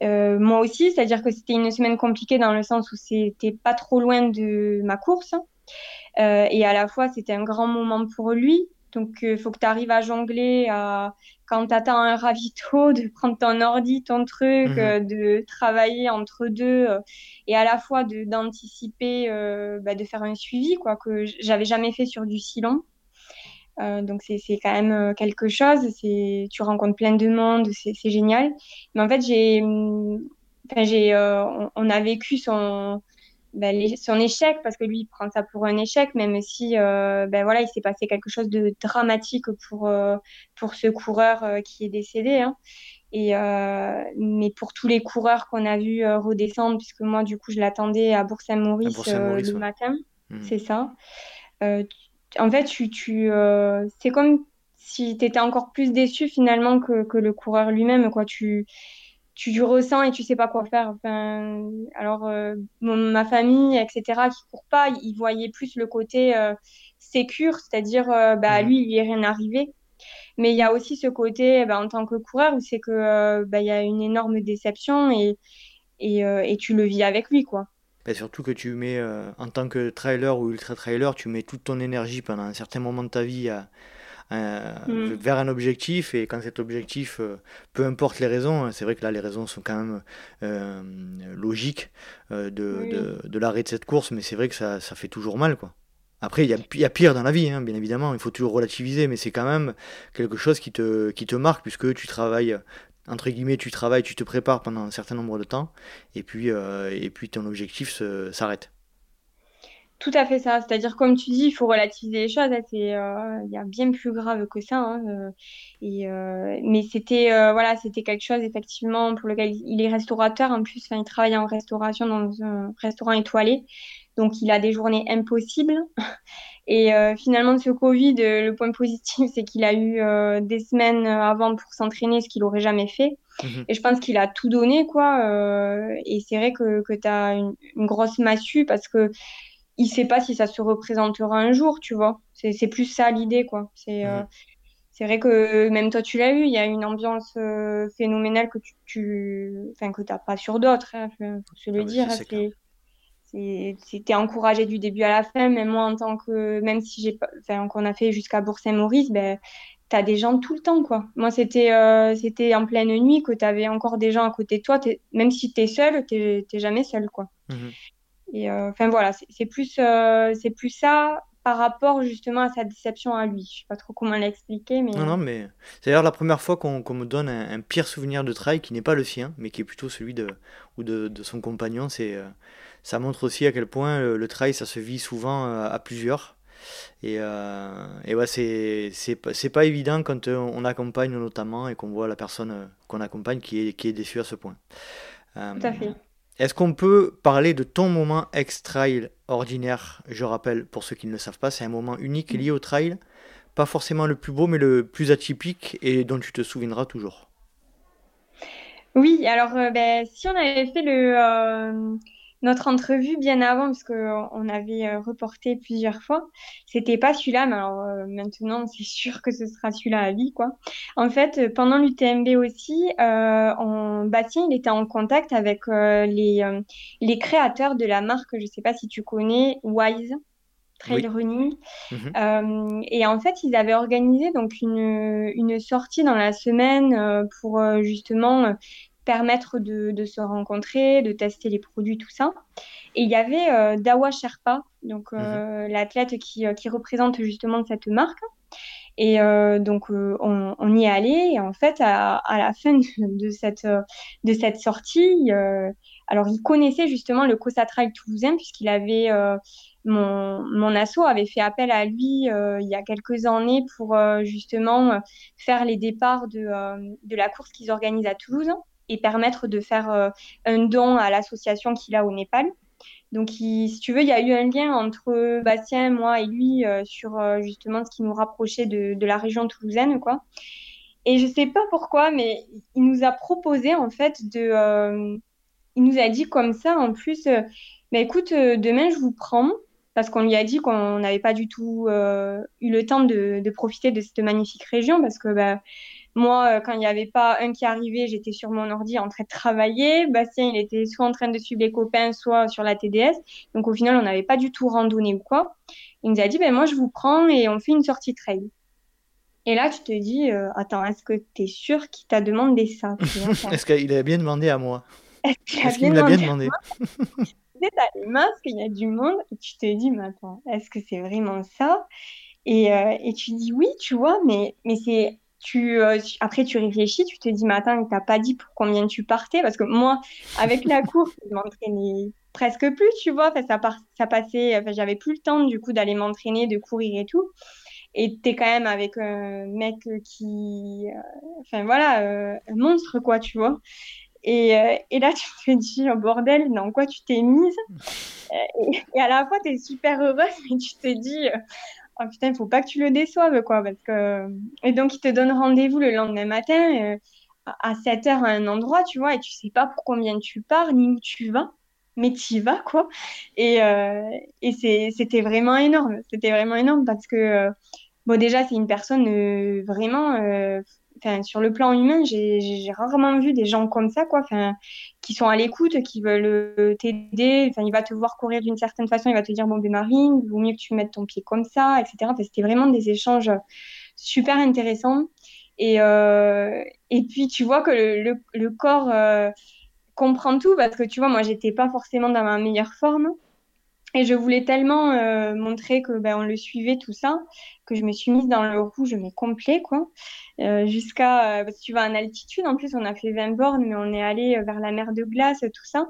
moi aussi, c'est-à-dire que c'était une semaine compliquée dans le sens où c'était pas trop loin de ma course. et à la fois, c'était un grand moment pour lui, Donc, il faut que tu arrives à jongler à, quand tu attends un ravito, de prendre ton ordi, ton truc, mhm. de travailler entre deux et à la fois d'anticiper, bah, de faire un suivi, quoi, que j'avais jamais fait sur du silon. Euh, donc c'est quand même euh, quelque chose. Tu rencontres plein de monde, c'est génial. Mais en fait j'ai j'ai euh, on, a vécu son ben, son échec parce que lui il prend ça pour un échec même si ben voilà il s'est passé quelque chose de dramatique pour pour ce coureur qui est décédé. Hein. Et mais pour tous les coureurs qu'on a vu redescendre, puisque moi du coup je l'attendais à Bourg-Saint-Maurice le matin, mmh. c'est ça en fait, tu, tu euh, c'est comme si tu étais encore plus déçu finalement que, que le coureur lui-même. Quoi. Tu, tu, tu ressens et tu sais pas quoi faire. Enfin, alors, euh, ma famille, etc., qui court pas, ils voyaient plus le côté euh, sécure, c'est-à-dire, euh, bah, lui, il lui est rien arrivé. Mais il y a aussi ce côté, bah, en tant que coureur, où c'est que bah, il y a une énorme déception et, et, et tu le vis avec lui, quoi. Bah, surtout que tu mets, euh, en tant que trailer ou ultra trailer, tu mets toute ton énergie pendant un certain moment de ta vie mm. vers un objectif. Et quand cet objectif, euh, peu importe les raisons, hein, c'est vrai que là les raisons sont quand même euh, logiques de, de, l'arrêt de cette course, mais c'est vrai que ça, ça, fait toujours mal. quoi. Après, il y, y a, pire dans la vie, hein, bien évidemment, il faut toujours relativiser, mais c'est quand même quelque chose qui te, qui te marque, puisque tu travailles entre guillemets, tu travailles, tu te prépares pendant un certain nombre de temps, et puis, euh, et puis ton objectif s'arrête. Tout à fait ça. C'est-à-dire, comme tu dis, il faut relativiser les choses. Euh, il y a bien plus grave que ça. Hein, euh, et, mais c'était voilà, c'était quelque chose effectivement pour lequel il est restaurateur. En plus, il travaille en restauration dans un restaurant étoilé. Donc, il a des journées impossibles. Et euh, finalement, de ce Covid, euh, le point positif, c'est qu'il a eu euh, des semaines avant pour s'entraîner, ce qu'il n'aurait jamais fait. Mhm. Et je pense qu'il a tout donné, quoi. et c'est vrai que, que tu as une, grosse massue parce que il sait pas si ça se représentera un jour, tu vois. C'est plus ça l'idée, quoi. C'est mhm. c'est vrai que même toi, tu l'as eu, il y a une ambiance phénoménale que tu, tu... Enfin, que t'as pas sur d'autres, il hein, faut se le ah dire. C'est c'était encouragé du début à la fin. Même moi, en tant que, même si j'ai, enfin, qu'on a fait jusqu'à Bourg-Saint-Maurice, ben, t'as des gens tout le temps, quoi. Moi, c'était, euh, c'était en pleine nuit que t'avais encore des gens à côté de toi. Même si t'es seul, t'es, jamais seul, quoi. Mhm. Et euh, enfin voilà, c'est plus, euh, c'est plus ça par rapport justement à sa déception à lui. Je sais pas trop comment l'expliquer, mais... Non, non, mais c'est d'ailleurs la première fois qu'on me donne un, pire souvenir de trail qui n'est pas le sien, mais qui est plutôt celui de, ou de, de son compagnon. C'est ça montre aussi à quel point le, trail, ça se vit souvent euh, à, plusieurs. Et, euh, et ouais, c'est, pas évident quand euh, on accompagne notamment et qu'on voit la personne qu'on accompagne qui est, qui est déçue à ce point. Tout à fait. Est-ce qu'on peut parler de ton moment ex-trail ordinaire Je rappelle, pour ceux qui ne le savent pas, c'est un moment unique lié au trail. Pas forcément le plus beau, mais le plus atypique et dont tu te souviendras toujours? Oui, alors ben, si on avait fait le, notre entrevue bien avant, parce qu'on avait euh, reporté plusieurs fois. C'était pas celui-là, mais alors euh, maintenant, c'est sûr que ce sera celui-là à vie, quoi. En fait, euh, pendant l'UTMB aussi, euh, Bastien, il était en contact avec les, les créateurs de la marque, je sais pas si tu connais, Wise. Trail Running. Mhm. et en fait, ils avaient organisé donc une, une sortie dans la semaine pour justement permettre de, se rencontrer, de tester les produits, tout ça. Et il y avait euh, Dawa Sherpa, donc euh, mhm. l'athlète qui, euh, qui, représente justement cette marque. Et donc on, y est allé et en fait à, la fin de, cette de cette sortie, alors il connaissait justement le Cosa Trail toulousain puisqu'il avait mon, mon asso avait fait appel à lui il y a quelques années pour justement faire les départs de, de la course qu'ils organisent à Toulouse et permettre de faire euh, un don à l'association qu'il a au Népal. Donc, si tu veux, il y a eu un lien entre Bastien, moi et lui euh, sur euh, justement ce qui nous rapprochait de, la région toulousaine, quoi. Et je sais pas pourquoi, mais il nous a proposé en fait de, il nous a dit comme ça en plus, mais écoute, demain je vous prends parce qu'on lui a dit qu'on n'avait pas du tout eu le temps de, de, profiter de cette magnifique région parce que bah, moi, euh, quand il n'y avait pas un qui arrivait, j'étais sur mon ordi en train de travailler. Bastien, il était soit en train de suivre les copains, soit sur la TDS. Donc au final, on n'avait pas du tout randonné ou quoi. Il nous a dit, ben moi, je vous prends et on fait une sortie trail. Et là, tu te dis, euh, attends, est-ce que tu es sûr qu'il t'a demandé ça Est-ce qu'il a bien demandé à moi? Est-ce qu'il me l'a bien demandé t'as les masques, il y a du monde, et tu te dis, mais attends, est-ce que c'est vraiment ça? Et, euh, et, tu dis oui, tu vois, mais, mais c'est. Euh, après, tu réfléchis, tu te dis, mais attends, il pas dit pour combien tu partais Parce que moi, avec la course, je m'entraînais presque plus, tu vois. Ça, ça passait, j'avais plus le temps, du coup, d'aller m'entraîner, de courir et tout et t'es quand même avec un mec qui, euh, enfin voilà, euh, un monstre quoi, tu vois. Et, euh, et, là, tu te dis, oh, bordel, dans quoi tu t'es mise? Et, à la fois, tu es super heureuse, mais tu te dis, oh putain, il faut pas que tu le déçoives, quoi. Parce que... Et donc, il te donne rendez-vous le lendemain matin à 7 h à un endroit, tu vois, et tu sais pas pour combien tu pars, ni où tu vas mais tu y vas, quoi. Et, et c'était vraiment énorme. C'était vraiment énorme parce que Bon, déjà, c'est une personne euh, vraiment. Euh, sur le plan humain, j'ai rarement vu des gens comme ça, quoi. Enfin, qui sont à l'écoute, qui veulent euh, t'aider. Enfin, il va te voir courir d'une certaine façon, il va te dire bon, ben Marine, il vaut mieux que tu mettes ton pied comme ça, etc. C'était vraiment des échanges super intéressants. Et, et puis, tu vois que le, le corps comprend tout parce que tu vois, moi, j'étais pas forcément dans ma meilleure forme. Et je voulais tellement euh, montrer que ben, on le suivait tout ça que je me suis mise dans le rouge mais complet quoi. Euh, jusqu'à euh, tu vas en altitude en plus on a fait 20 bornes mais on est allé vers la mer de glace tout ça.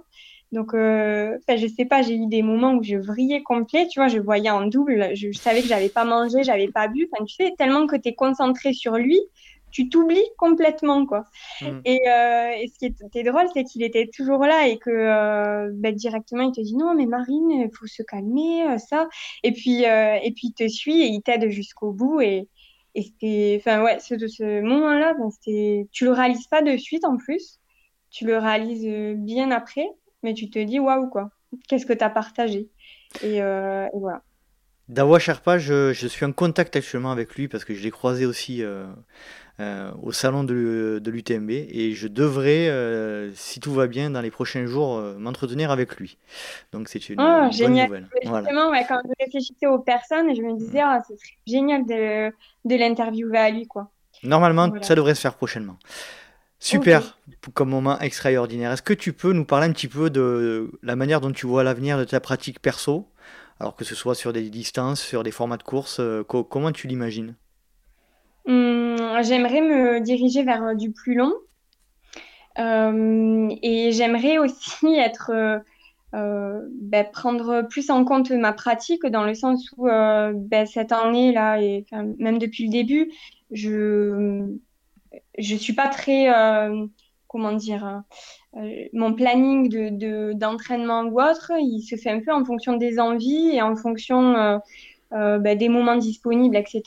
Donc euh, je sais pas j'ai eu des moments où je vrillais complet tu vois je voyais en double je, je savais que j'avais pas mangé j'avais pas bu. Enfin tu sais tellement que tu es concentré sur lui tu t'oublies complètement quoi. Mm. Et, euh, et, ce qui était drôle, c'est qu'il était toujours là et que euh, ben, directement il te dit non mais Marine, il faut se calmer euh, ça. Et puis euh, et puis il te suit et il t'aide jusqu'au bout et et c'était enfin ouais ce, ce moment-là, ben, c'était tu le réalises pas de suite en plus, tu le réalises bien après, mais tu te dis waouh quoi, qu'est-ce que tu as partagé? Et, et voilà. Dawa Sherpa, je, je, suis en contact actuellement avec lui parce que je l'ai croisé aussi euh, euh, au salon de, de l'UTMB et je devrais, euh, si tout va bien, dans les prochains jours, m'entretenir avec lui. Donc c'est une, oh, bonne nouvelle. Justement, ouais, quand je réfléchissais aux personnes, je me disais, ah, c'est génial de, de l'interviewer à lui. quoi. Normalement, ça devrait se faire prochainement. Super, comme moment extraordinaire. Est-ce que tu peux nous parler un petit peu de la manière dont tu vois l'avenir de ta pratique perso? Alors que ce soit sur des distances, sur des formats de course, euh, comment tu l'imagines? Hum, J'aimerais me diriger vers euh, du plus long. Euh, et j'aimerais aussi être ben, prendre plus en compte ma pratique dans le sens où ben, cette année là et même depuis le début je je suis pas très comment dire euh, mon planning de, d'entraînement ou autre, il se fait un peu en fonction des envies et en fonction euh, euh, bah, des moments disponibles, etc.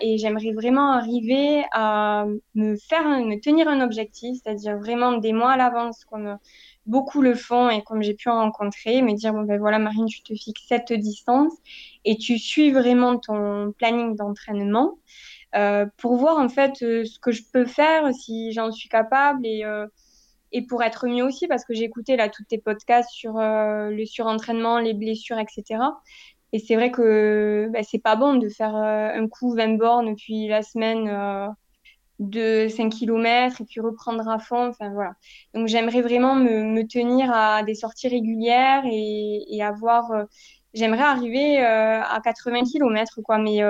Et j'aimerais vraiment arriver à me faire, me tenir un objectif, c'est-à-dire vraiment des mois à l'avance, comme beaucoup le font et comme j'ai pu en rencontrer, me dire bon ben voilà Marine, tu te fixes cette distance et tu suis vraiment ton planning d'entraînement pour voir en fait ce que je peux faire si j'en suis capable et et pour être mieux aussi, parce que j'ai écouté là tous tes podcasts sur euh, le surentraînement, les blessures, etc. Et c'est vrai que bah, c'est pas bon de faire euh, un coup 20 bornes puis la semaine euh, de 5 km et puis reprendre à fond. Enfin voilà. Donc j'aimerais vraiment me, me, tenir à des sorties régulières et, et avoir. j'aimerais arriver à 80 km quoi, mais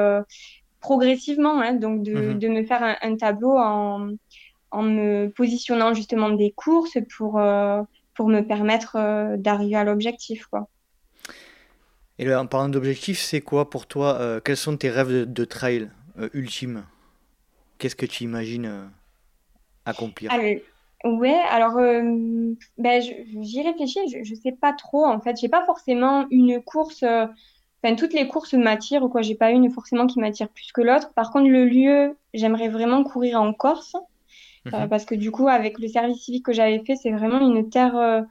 progressivement. Hein, donc de, mm-hmm. de, me faire un, un tableau en en me positionnant justement des courses pour, euh, pour me permettre euh, d'arriver à l'objectif. Quoi. Et là, en parlant d'objectif, c'est quoi pour toi euh, Quels sont tes rêves de, trail ultimes Qu'est-ce que tu imagines accomplir? Ouais, alors ben, j'y réfléchis, je ne sais pas trop en fait. J'ai pas forcément une course, enfin toutes les courses m'attirent ou quoi. J'ai pas une forcément qui m'attire plus que l'autre. Par contre, le lieu, j'aimerais vraiment courir en Corse. Euh, mhm. parce que du coup, avec le service civique que j'avais fait, c'est vraiment une terre euh,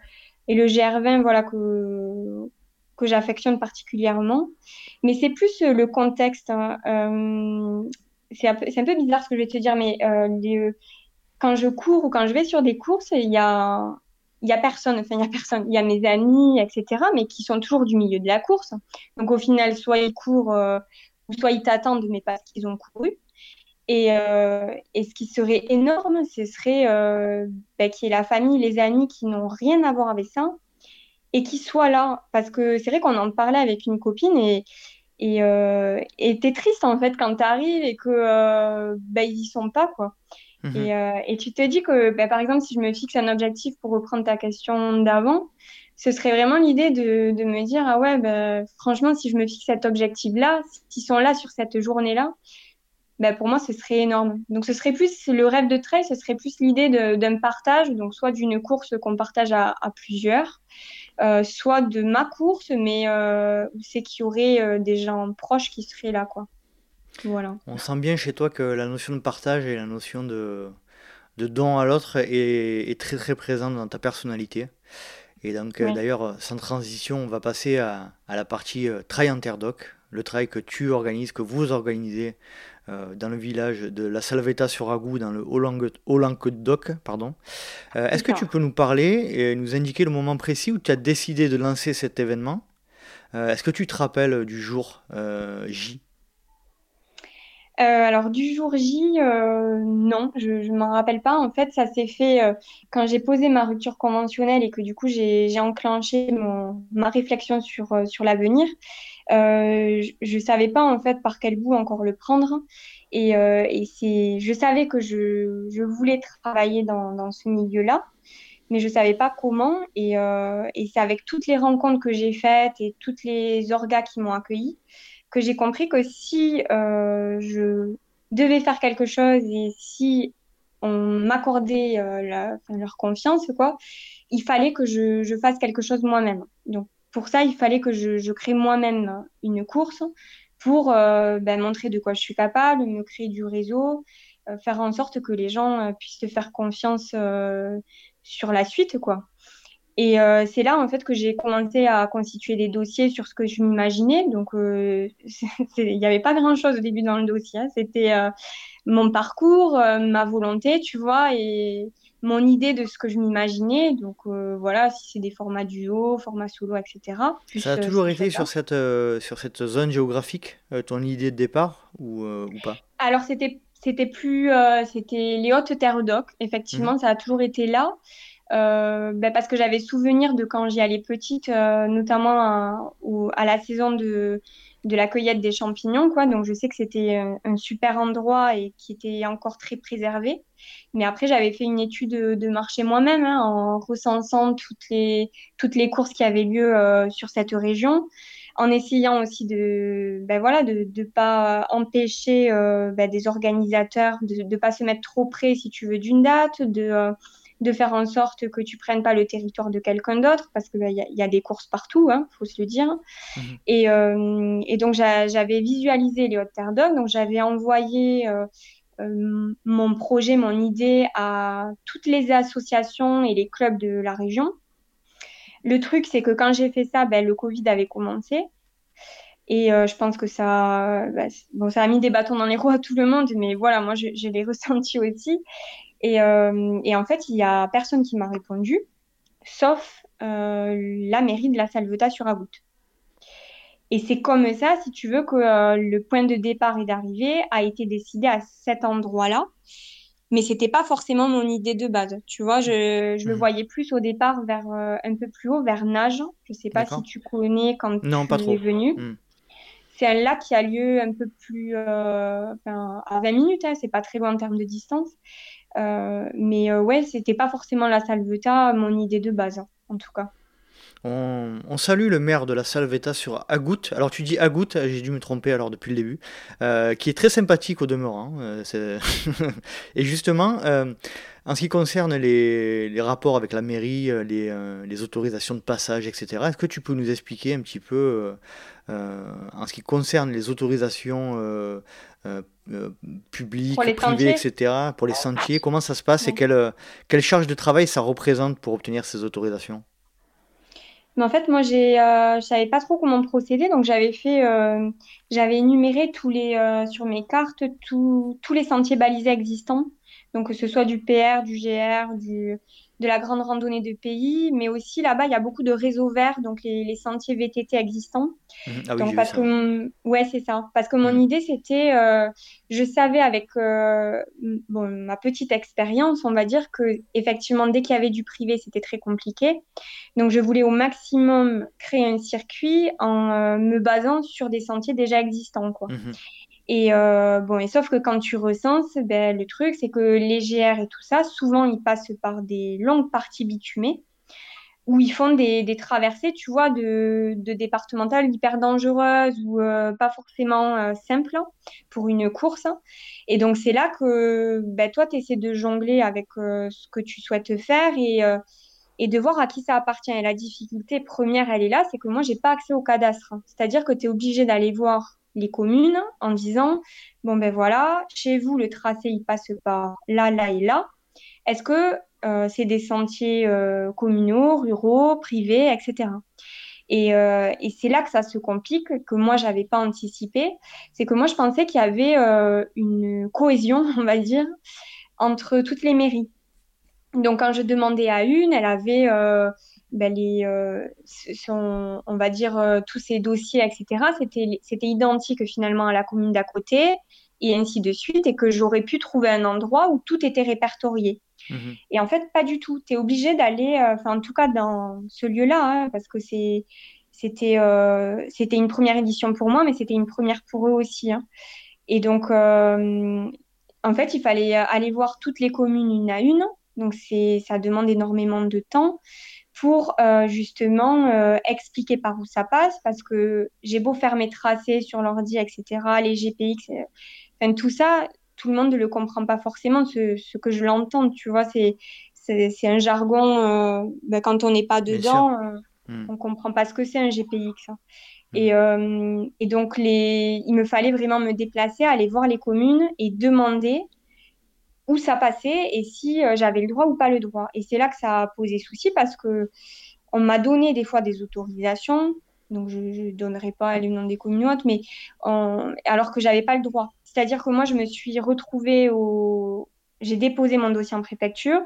et le GR20, voilà que que j'affectionne particulièrement. Mais c'est plus euh, le contexte. Hein. c'est un, peu bizarre ce que je vais te dire, mais les, quand je cours ou quand je vais sur des courses, il y a personne, enfin il y a personne, il y a mes amis, etc., mais qui sont toujours du milieu de la course. Donc au final, soit ils courent, ou soit ils t'attendent, mais parce qu'ils ont couru. Et, ce qui serait énorme, ce serait ben, qu'il y ait la famille, les amis qui n'ont rien à voir avec ça et qui soient là. Parce que c'est vrai qu'on en parlait avec une copine et et euh, t'es triste en fait quand tu arrives et que euh, bah, ils y sont pas quoi. Mhm. Et, euh, et, tu te dis que bah, par exemple si je me fixe un objectif pour reprendre ta question d'avant, ce serait vraiment l'idée de, de, me dire ah ouais bah, franchement si je me fixe cet objectif là, s'ils sont là sur cette journée là, bah, pour moi ce serait énorme. Donc ce serait plus le rêve de trail, ce serait plus l'idée d'un partage, donc soit d'une course qu'on partage à, à plusieurs, euh, soit de ma course, mais euh, c'est qu'il y aurait euh, des gens proches qui seraient là, quoi. Voilà. On sent bien chez toi que la notion de partage et la notion de, de don à l'autre est, très très présente dans ta personnalité. Et donc d'ailleurs, sans transition, on va passer à, à la partie Trail Interdoc, le trail que tu organises, que vous organisez euh, dans le village de la Salvetta sur Agou, dans le Haut-Languedoc. Pardon. Euh, est-ce que tu peux nous parler et nous indiquer le moment précis où tu as décidé de lancer cet événement? Euh, Est-ce que tu te rappelles du jour J? Alors du jour J, non, je ne m'en rappelle pas. En fait, ça s'est fait quand j'ai posé ma rupture conventionnelle et que du coup j'ai enclenché mon, ma réflexion sur, sur l'avenir. Euh, je ne savais pas en fait par quel bout encore le prendre. Et, euh, et c'est, je savais que je, je voulais travailler dans, dans ce milieu-là, mais je ne savais pas comment. Et, euh, et c'est avec toutes les rencontres que j'ai faites et toutes les orgas qui m'ont accueilli que j'ai compris que si je devais faire quelque chose et si on m'accordait leur confiance, quoi, il fallait que je, je fasse quelque chose moi-même. Donc pour ça, il fallait que je, crée moi-même une course pour euh, ben, montrer de quoi je suis capable, me créer du réseau, euh, faire en sorte que les gens euh, puissent te faire confiance sur la suite, quoi. Et c'est là en fait que j'ai commencé à constituer des dossiers sur ce que je m'imaginais. Donc il n'y avait pas grand chose au début dans le dossier. Hein. C'était mon parcours, ma volonté, tu vois, et, mon idée de ce que je m'imaginais. Donc euh, voilà, si c'est des formats duo, formats solo, etc. ça a toujours été sur cette, euh, sur cette zone géographique, euh, ton idée de départ ou, ou pas? Alors c'était c'était plus c'était les hautes terres d'Oc. Effectivement, mhm. ça a toujours été là. Ben parce que j'avais souvenir de quand j'y allais petite, notamment à, à, la saison de, de la cueillette des champignons. Quoi. Donc je sais que c'était un, super endroit et qui était encore très préservé. Mais après, j'avais fait une étude de, marché moi-même hein, en recensant toutes les, toutes les courses qui avaient lieu euh, sur cette région, en essayant aussi de ben voilà, de ne pas empêcher euh, ben des organisateurs de ne pas se mettre trop près, si tu veux, d'une date, de, euh, de faire en sorte que tu prennes pas le territoire de quelqu'un d'autre, parce qu'il ben, y, y, a des courses partout, il hein, faut se le dire. Mmh. Et, et, donc, j'avais visualisé les Hautes-Terres donc j'avais envoyé euh, mon projet, mon idée à toutes les associations et les clubs de la région. Le truc, c'est que quand j'ai fait ça, ben, le Covid avait commencé. Et euh, je pense que ça, ben, bon, ça a mis des bâtons dans les roues à tout le monde, mais voilà, moi, je, l'ai ressenti aussi. Et, euh, et, en fait, il n'y a personne qui m'a répondu, sauf la mairie de la Salvetat sur Agout. Et c'est comme ça, si tu veux, que euh, le point de départ et d'arrivée a été décidé à cet endroit-là. Mais c'était pas forcément mon idée de base. Tu vois, je, je le mmh. voyais plus au départ vers euh, un peu plus haut, vers Nage. Je sais pas si tu connais quand non, tu es venu. Mmh. C'est un lac qui a lieu un peu plus euh, à 20 minutes, hein, c'est pas très loin en termes de distance. Mais ouais, c'était pas forcément la Salvetat, mon idée de base, en tout cas. On, salue le maire de la Salvetta sur Agout. Alors tu dis Agout, j'ai dû me tromper alors depuis le début, euh, qui est très sympathique au demeurant. Euh, et justement, euh, en ce qui concerne les, rapports avec la mairie, les, autorisations de passage, etc., est-ce que tu peux nous expliquer un petit peu, en ce qui concerne les autorisations publiques, privées, etc., pour les sentiers, comment ça se passe et quelle, quelle charge de travail ça représente pour obtenir ces autorisations? Mais en fait, moi, j'ai, euh, je savais pas trop comment procéder, donc j'avais fait, euh, j'avais énuméré tous les, euh, sur mes cartes tous les sentiers balisés existants, donc que ce soit du PR, du GR, du, de la grande randonnée de pays, mais aussi là-bas, il y a beaucoup de réseaux verts, donc les, sentiers VTT existants. Mhm. Ah oui, donc parce que mon- ouais, c'est ça. Parce que mon Mhm. idée, c'était, euh, je savais avec euh, bon, ma petite expérience, on va dire que effectivement, dès qu'il y avait du privé, c'était très compliqué. Donc, je voulais au maximum créer un circuit en euh, me basant sur des sentiers déjà existants, quoi. Mhm. Et euh, bon, et sauf que quand tu recenses, ben, le truc, c'est que les GR et tout ça, souvent, ils passent par des longues parties bitumées où ils font des, des traversées, tu vois, de, de départementales hyper dangereuses ou euh, pas forcément euh, simples pour une course. Et donc, c'est là que ben, toi, tu essaies de jongler avec ce que tu souhaites faire et, et de voir à qui ça appartient. Et la difficulté première, elle est là, c'est que moi, j'ai pas accès au cadastre. C'est-à-dire que tu es obligé d'aller voir les communes en disant, bon ben voilà, chez vous, le tracé, il passe par là, là et là. Est-ce que euh, c'est des sentiers euh, communaux, ruraux, privés, etc. Et, euh, et c'est là que ça se complique, que moi, j'avais pas anticipé. C'est que moi, je pensais qu'il y avait une cohésion, on va dire, entre toutes les mairies. Donc, quand je demandais à une, elle avait ben, les, euh, son, on va dire, euh, tous ses dossiers, etc. C'était, identique finalement à la commune d'à côté, et ainsi de suite, et que j'aurais pu trouver un endroit où tout était répertorié. Mhm. Et en fait, pas du tout. Tu es obligé d'aller, euh, enfin, en tout cas, dans ce lieu-là, hein, parce que c'était, c'était une première édition pour moi, mais c'était une première pour eux aussi. hein. Et donc, en fait, il fallait aller voir toutes les communes une à une. Donc, c'est, ça demande énormément de temps pour euh, justement euh, expliquer par où ça passe, parce que j'ai beau faire mes tracés sur l'ordi, etc., les GPX, euh, enfin, tout ça, tout le monde ne le comprend pas forcément, ce, ce que je l'entends, tu vois, c'est, c'est, c'est un jargon, ben, quand on n'est pas dedans, Mhm. on comprend pas ce que c'est un GPX. hein. Mhm. Et, et donc, les... il me fallait vraiment me déplacer, aller voir les communes et demander où ça passait et si euh, j'avais le droit ou pas le droit. Et c'est là que ça a posé souci parce que on m'a donné des fois des autorisations, donc je ne donnerai pas les noms des autres, mais alors que j'avais pas le droit. C'est-à-dire que moi, je me suis retrouvée au... J'ai déposé mon dossier en préfecture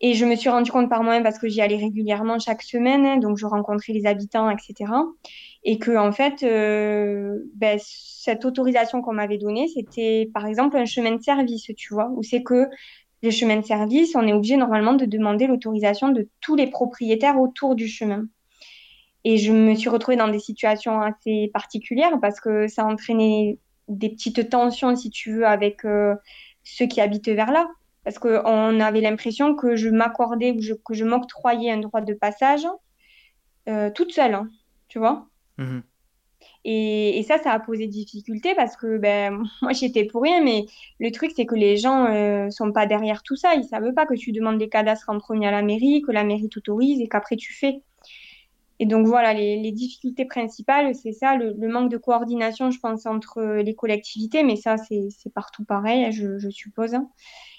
et je me suis rendu compte par moi-même parce que j'y allais régulièrement chaque semaine, hein, donc je rencontrais les habitants, etc. Et que, en fait, euh, ben, cette autorisation qu'on m'avait donnée, c'était par exemple un chemin de service, tu vois, où c'est que le chemin de service, on est obligé normalement de demander l'autorisation de tous les propriétaires autour du chemin. Et je me suis retrouvée dans des situations assez particulières parce que ça entraînait des petites tensions, si tu veux, avec euh, ceux qui habitent vers là. Parce qu'on avait l'impression que je m'accordais ou je- que je m'octroyais un droit de passage euh, toute seule, hein, tu vois. Mhm. Et, et ça, ça a posé difficulté parce que ben, moi, j'y étais pour rien, mais le truc, c'est que les gens euh, sont pas derrière tout ça. Ils savent pas que tu demandes des cadastres en premier à la mairie, que la mairie t'autorise et qu'après tu fais. Et donc voilà, les, les difficultés principales, c'est ça, le, le manque de coordination, je pense, entre les collectivités, mais ça, c'est c'est partout pareil, je, je suppose. hein.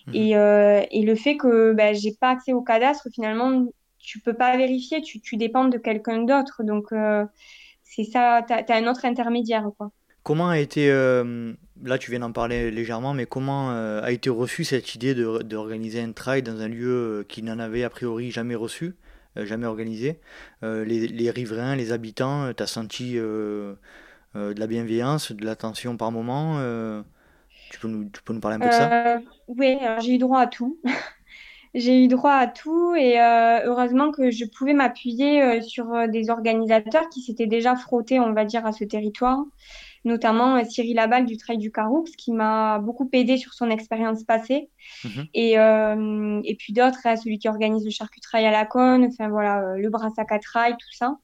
Mhm. Et, euh, et le fait que ben, j'ai pas accès au cadastre, finalement, tu peux pas vérifier, tu, tu dépends de quelqu'un d'autre. Donc, euh, c'est ça, tu as, un autre intermédiaire, quoi. Comment a été, euh, là tu viens d'en parler légèrement, mais comment a été reçue cette idée de- d'organiser un trail dans un lieu qui n'en avait a priori jamais reçu, jamais organisé? Euh, les, les riverains, les habitants, tu as senti euh, euh, de la bienveillance, de l'attention par moment? Tu peux nous, tu peux nous parler un peu de ça? Euh, oui, j'ai eu droit à tout. J'ai eu droit à tout et euh, heureusement que je pouvais m'appuyer euh, sur euh, des organisateurs qui s'étaient déjà frottés, on va dire, à ce territoire, notamment Cyril Abal du Trail du Caroux, qui m'a beaucoup aidé sur son expérience passée, Mhm. et, et puis d'autres, hein, celui qui organise le charcutail à la Cône, enfin voilà, le Brassac à Trail, tout ça.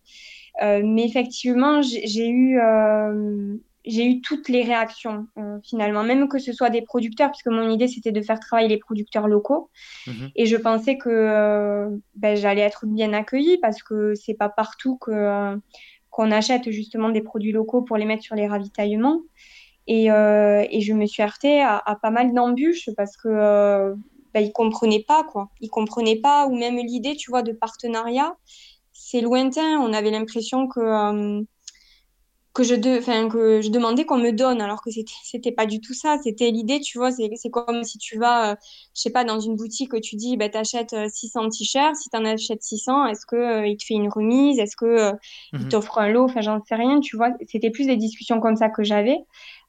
Mais effectivement, j'ai eu, j'ai eu toutes les réactions euh, finalement, même que ce soit des producteurs, puisque mon idée c'était de faire travailler les producteurs locaux. Mhm. Et je pensais que euh, ben, j'allais être bien accueillie parce que c'est pas partout que, euh, qu'on achète justement des produits locaux pour les mettre sur les ravitaillements. Et, et je me suis heurtée à, à pas mal d'embûches parce que ben, ils comprenaient pas quoi. Ils comprenaient pas ou même l'idée, tu vois, de partenariat, c'est lointain. On avait l'impression que que je, de, que je demandais qu'on me donne, alors que c'était, pas du tout ça. C'était l'idée, tu vois, c'est, comme si tu vas, euh, je sais pas, dans une boutique, tu dis, bah, t'achètes 600 t-shirts, si t'en achètes 600, est-ce que euh, il te fait une remise, est-ce que euh, il mhm. t'offre un lot, enfin, j'en sais rien, tu vois. C'était plus des discussions comme ça que j'avais.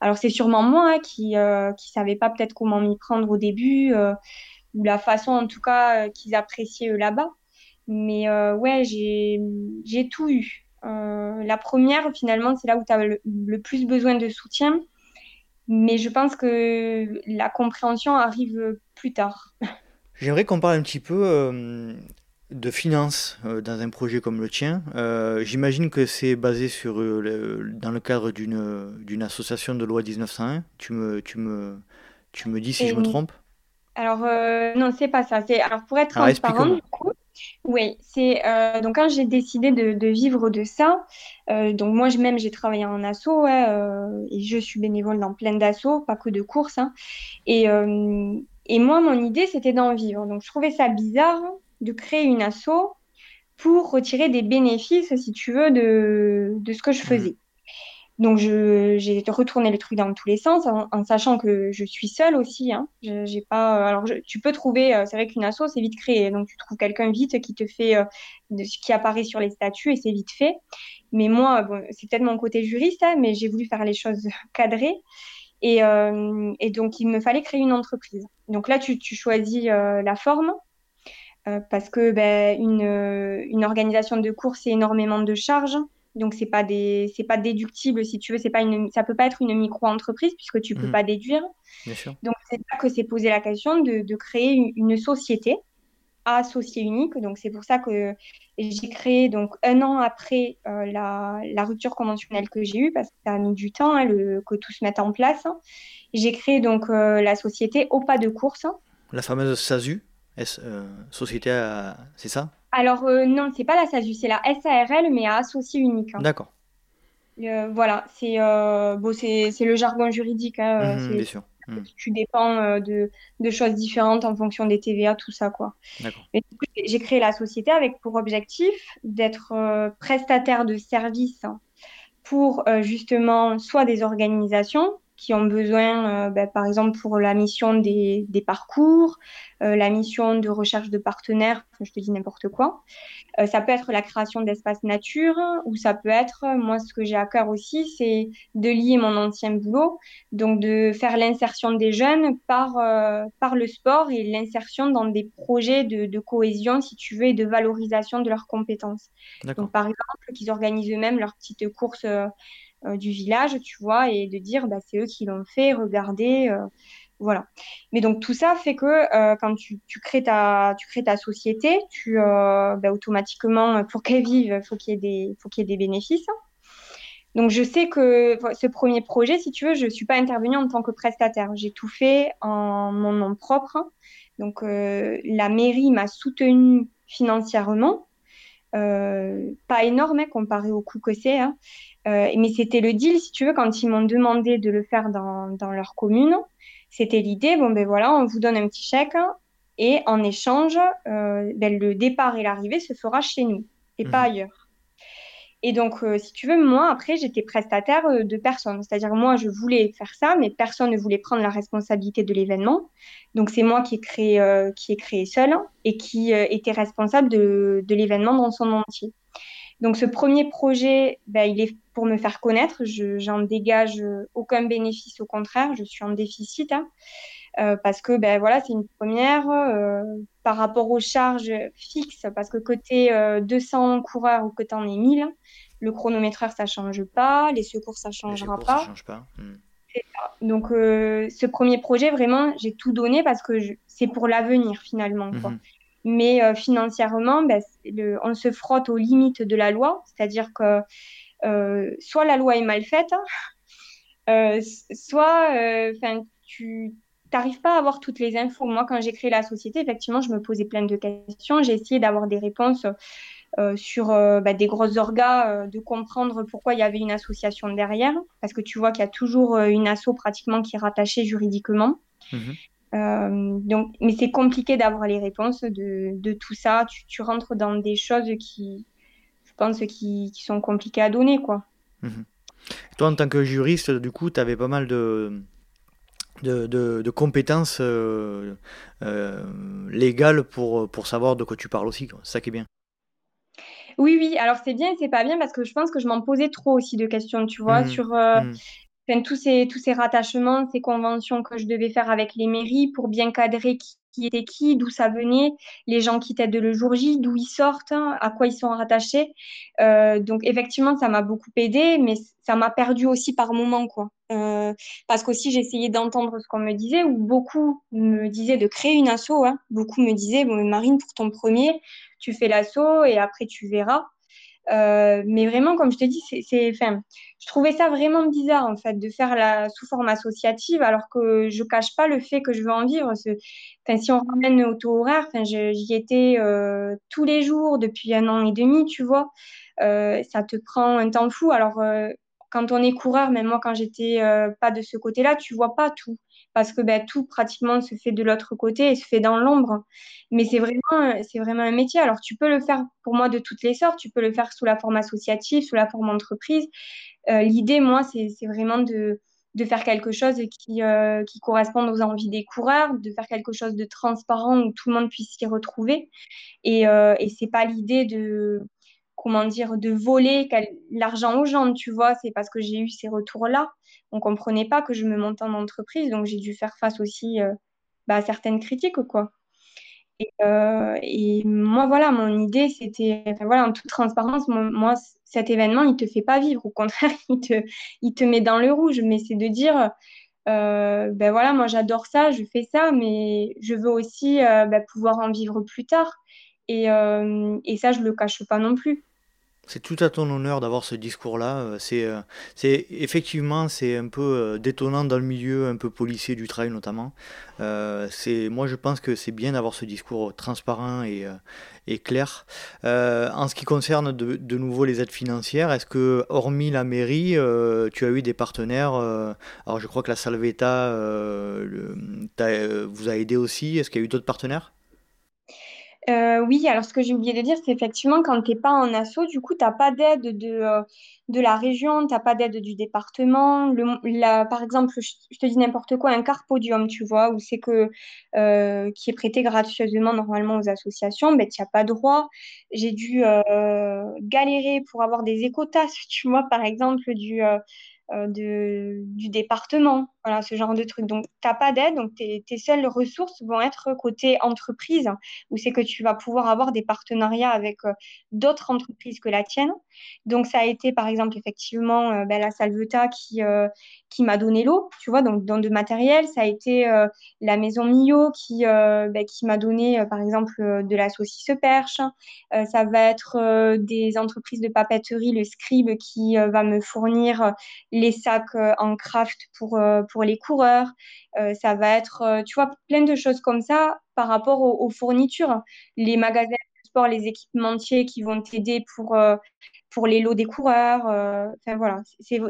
Alors, c'est sûrement moi hein, qui, qui savais pas peut-être comment m'y prendre au début, ou la façon, en tout cas, qu'ils appréciaient eux là-bas. Mais ouais, j'ai, j'ai tout eu. Euh, la première, finalement, c'est là où tu as le, plus besoin de soutien. Mais je pense que la compréhension arrive plus tard. J'aimerais qu'on parle un petit peu euh, de finances euh, dans un projet comme le tien. J'imagine que c'est basé sur, dans le cadre d'une association de loi 1901. Tu me, tu me, tu me dis si je me trompe? Alors, non, c'est pas ça. Alors, pour être transparent, du coup, oui, c'est euh, donc quand j'ai décidé de, vivre de ça, euh, donc moi même j'ai travaillé en asso euh, et je suis bénévole dans plein d'assos, pas que de courses. Hein. et, et moi mon idée c'était d'en vivre. Donc je trouvais ça bizarre de créer une asso pour retirer des bénéfices, si tu veux, de, de ce que je mmh. faisais. Donc, j'ai retourné le truc dans tous les sens, en, sachant que je suis seule aussi. Hein. J'ai pas. Alors, tu peux trouver. Euh, c'est vrai qu'une asso, c'est vite créé. Donc, tu trouves quelqu'un vite qui te fait euh, qui apparaît sur les statuts et c'est vite fait. Mais moi, c'est peut-être mon côté juriste, hein, mais j'ai voulu faire les choses cadrées. Et, euh, et, donc, il me fallait créer une entreprise. Donc là, tu, tu choisis la forme. parce que ben, une, une organisation de cours, c'est énormément de charges. Donc c'est pas des c'est pas déductible si tu veux, c'est pas une ça peut pas être une micro-entreprise puisque tu peux mhm. pas déduire. Bien sûr. Donc c'est là que c'est posé la question de, de créer une, société associée unique. Donc c'est pour ça que j'ai créé donc un an après euh, la, la, rupture conventionnelle que j'ai eue parce que ça a mis du temps hein, le, que tout se mette en place. J'ai créé donc euh, la société au pas de course. La fameuse SASU, euh, société, c'est ça? Alors, euh, non, c'est pas la SASU, c'est la SARL, mais à associé unique. Hein. D'accord. Euh, voilà, c'est euh, bon, c'est le jargon juridique. Hein, mhm, bien sûr. Mhm. Tu dépends de, de, choses différentes en fonction des TVA, tout ça, quoi. D'accord. J'ai créé la société avec pour objectif d'être prestataire de services pour justement soit des organisations qui ont besoin, ben, par exemple, pour la mission des, des parcours, euh, la mission de recherche de partenaires, je te dis n'importe quoi. Euh, ça peut être la création d'espaces nature ou ça peut être, moi ce que j'ai à cœur aussi, c'est de lier mon ancien boulot, donc de faire l'insertion des jeunes par, euh, par le sport et l'insertion dans des projets de, de, cohésion, si tu veux, et de valorisation de leurs compétences. Donc par exemple, qu'ils organisent eux-mêmes leurs petites courses du village, tu vois, et de dire, bah, c'est eux qui l'ont fait, regardez. Voilà. Mais donc tout ça fait que euh, quand tu, crées ta, tu crées ta société, tu, euh, bah, automatiquement, pour qu'elle vive, faut qu'il y, ait des, faut qu'il y ait des bénéfices. Donc je sais que ce premier projet, si tu veux, je ne suis pas intervenue en tant que prestataire. J'ai tout fait en mon nom propre. Donc euh, la mairie m'a soutenue financièrement. Pas énorme hein, comparé au coût que c'est. Hein. mais c'était le deal, si tu veux, quand ils m'ont demandé de le faire dans, dans leur commune. C'était l'idée, bon ben voilà, on vous donne un petit chèque et en échange, euh, ben, le départ et l'arrivée se fera chez nous et pas mhm. ailleurs. Et donc, euh, si tu veux, moi, après, j'étais prestataire euh, de personne. C'est-à-dire, moi, je voulais faire ça, mais personne ne voulait prendre la responsabilité de l'événement. Donc, c'est moi qui ai créé, qui ai créé seul et qui était responsable de, l'événement dans son entier. Donc ce premier projet, ben, il est pour me faire connaître. Je j'en dégage aucun bénéfice, au contraire, je suis en déficit hein. Euh, parce que ben voilà, c'est une première euh, par rapport aux charges fixes, parce que côté 200 euh, coureurs ou que tu en es 1000, le chronométreur ça change pas, les secours ça changera pas. Ça change pas. Hmm. Donc ce premier projet, vraiment, j'ai tout donné parce que c'est pour l'avenir finalement. Quoi. Mhm. Mais euh, financièrement, ben, on se frotte aux limites de la loi, c'est-à-dire que euh, soit la loi est mal faite, euh, soit tu n'arrives pas à avoir toutes les infos. Moi, quand j'ai créé la société, effectivement, je me posais plein de questions. J'ai essayé d'avoir des réponses sur ben, des grosses orgas, de comprendre pourquoi il y avait une association derrière, parce que tu vois qu'il y a toujours une asso pratiquement qui est rattachée juridiquement. Mmh euh, donc, mais c'est compliqué d'avoir les réponses de, de tout ça. Tu, tu, rentres dans des choses qui, je pense, qui, qui, sont compliquées à donner, quoi. Mhm. Toi, en tant que juriste, du coup, tu avais pas mal de, de, compétences euh, euh, légales pour, pour savoir de quoi tu parles aussi. C'est ça qui est bien. Oui, oui, alors c'est bien et c'est pas bien parce que je pense que je m'en posais trop aussi de questions, tu vois, mmh. sur euh, mmh. tous, ces, tous ces rattachements, ces conventions que je devais faire avec les mairies pour bien cadrer qui, qui était qui, d'où ça venait, les gens qui t'aident le jour J, d'où ils sortent, hein, à quoi ils sont rattachés. Euh, donc effectivement, ça m'a beaucoup aidé, mais ça m'a perdu aussi par moments, quoi. Euh, parce qu'aussi j'essayais d'entendre ce qu'on me disait, ou beaucoup me disaient de créer une asso. Hein. Beaucoup me disaient, bon, Marine, pour ton premier, tu fais l'asso et après tu verras. Euh, mais vraiment, comme je te dis, c'est, je trouvais ça vraiment bizarre en fait de faire la sous forme associative, alors que je cache pas le fait que je veux en vivre. Si on ramène au taux horaire, enfin, j'y étais euh, tous les jours depuis un an et demi, tu vois. Euh, ça te prend un temps fou. Alors, quand on est coureur, même moi, quand j'étais pas de ce côté-là, tu vois pas tout parce que ben, tout pratiquement se fait de l'autre côté et se fait dans l'ombre. Mais c'est vraiment, un métier. Alors tu peux le faire pour moi de toutes les sortes. Tu peux le faire sous la forme associative, sous la forme entreprise. Euh, l'idée, moi, c'est vraiment de, faire quelque chose qui, euh, corresponde aux envies des coureurs, de faire quelque chose de transparent où tout le monde puisse s'y retrouver. Et, euh, et c'est pas l'idée de comment dire, de voler l'argent aux gens, tu vois, c'est parce que j'ai eu ces retours-là. On comprenait pas que je me montais en entreprise, donc j'ai dû faire face aussi euh, bah, à certaines critiques, quoi. Euh, et, moi, voilà, mon idée, c'était, voilà, en toute transparence, moi, cet événement, il te fait pas vivre. Au contraire, il te, il te met dans le rouge. Mais c'est de dire, euh, ben voilà, moi, j'adore ça, je fais ça, mais je veux aussi ben, pouvoir en vivre plus tard. Et, et ça, je le cache pas non plus. C'est tout à ton honneur d'avoir ce discours-là. Euh, c'est, euh, c'est effectivement, c'est un peu euh, détonnant dans le milieu, un peu policier du travail notamment. c'est, moi, je pense que c'est bien d'avoir ce discours transparent et, clair. en ce qui concerne de, de, nouveau les aides financières, est-ce que, hormis la mairie, tu as eu des partenaires Alors, je crois que la Salvetta vous a aidé aussi. Est-ce qu'il y a eu d'autres partenaires? Euh, oui, alors ce que j'ai oublié de dire, c'est effectivement quand tu n'es pas en asso, du coup, tu n'as pas d'aide de, euh, de la région, tu n'as pas d'aide du département. Le, la, par exemple, je, te dis n'importe quoi, un car podium, tu vois, où c'est que euh, qui est prêté gracieusement normalement aux associations, ben, tu n'as pas droit. J'ai dû galérer pour avoir des écotasses, tu vois, par exemple, du de, du département, voilà, ce genre de truc. Donc, tu n'as pas d'aide, donc tes, seules ressources vont être côté entreprise, où c'est que tu vas pouvoir avoir des partenariats avec euh, d'autres entreprises que la tienne. Donc, ça a été, par exemple, effectivement, euh, ben, la Salveta qui, qui m'a donné l'eau, tu vois, donc dans de matériel. Ça a été la Maison Millot qui, ben, qui m'a donné, par exemple, de la saucisse perche. ça va être des entreprises de papeterie, le Scribe, qui va me fournir les sacs euh, en craft pour, euh, pour les coureurs. Euh, ça va être, tu vois, plein de choses comme ça par rapport aux, fournitures. Les magasins de sport, les équipementiers qui vont t'aider pour, pour les lots des coureurs. Enfin, voilà. C'est,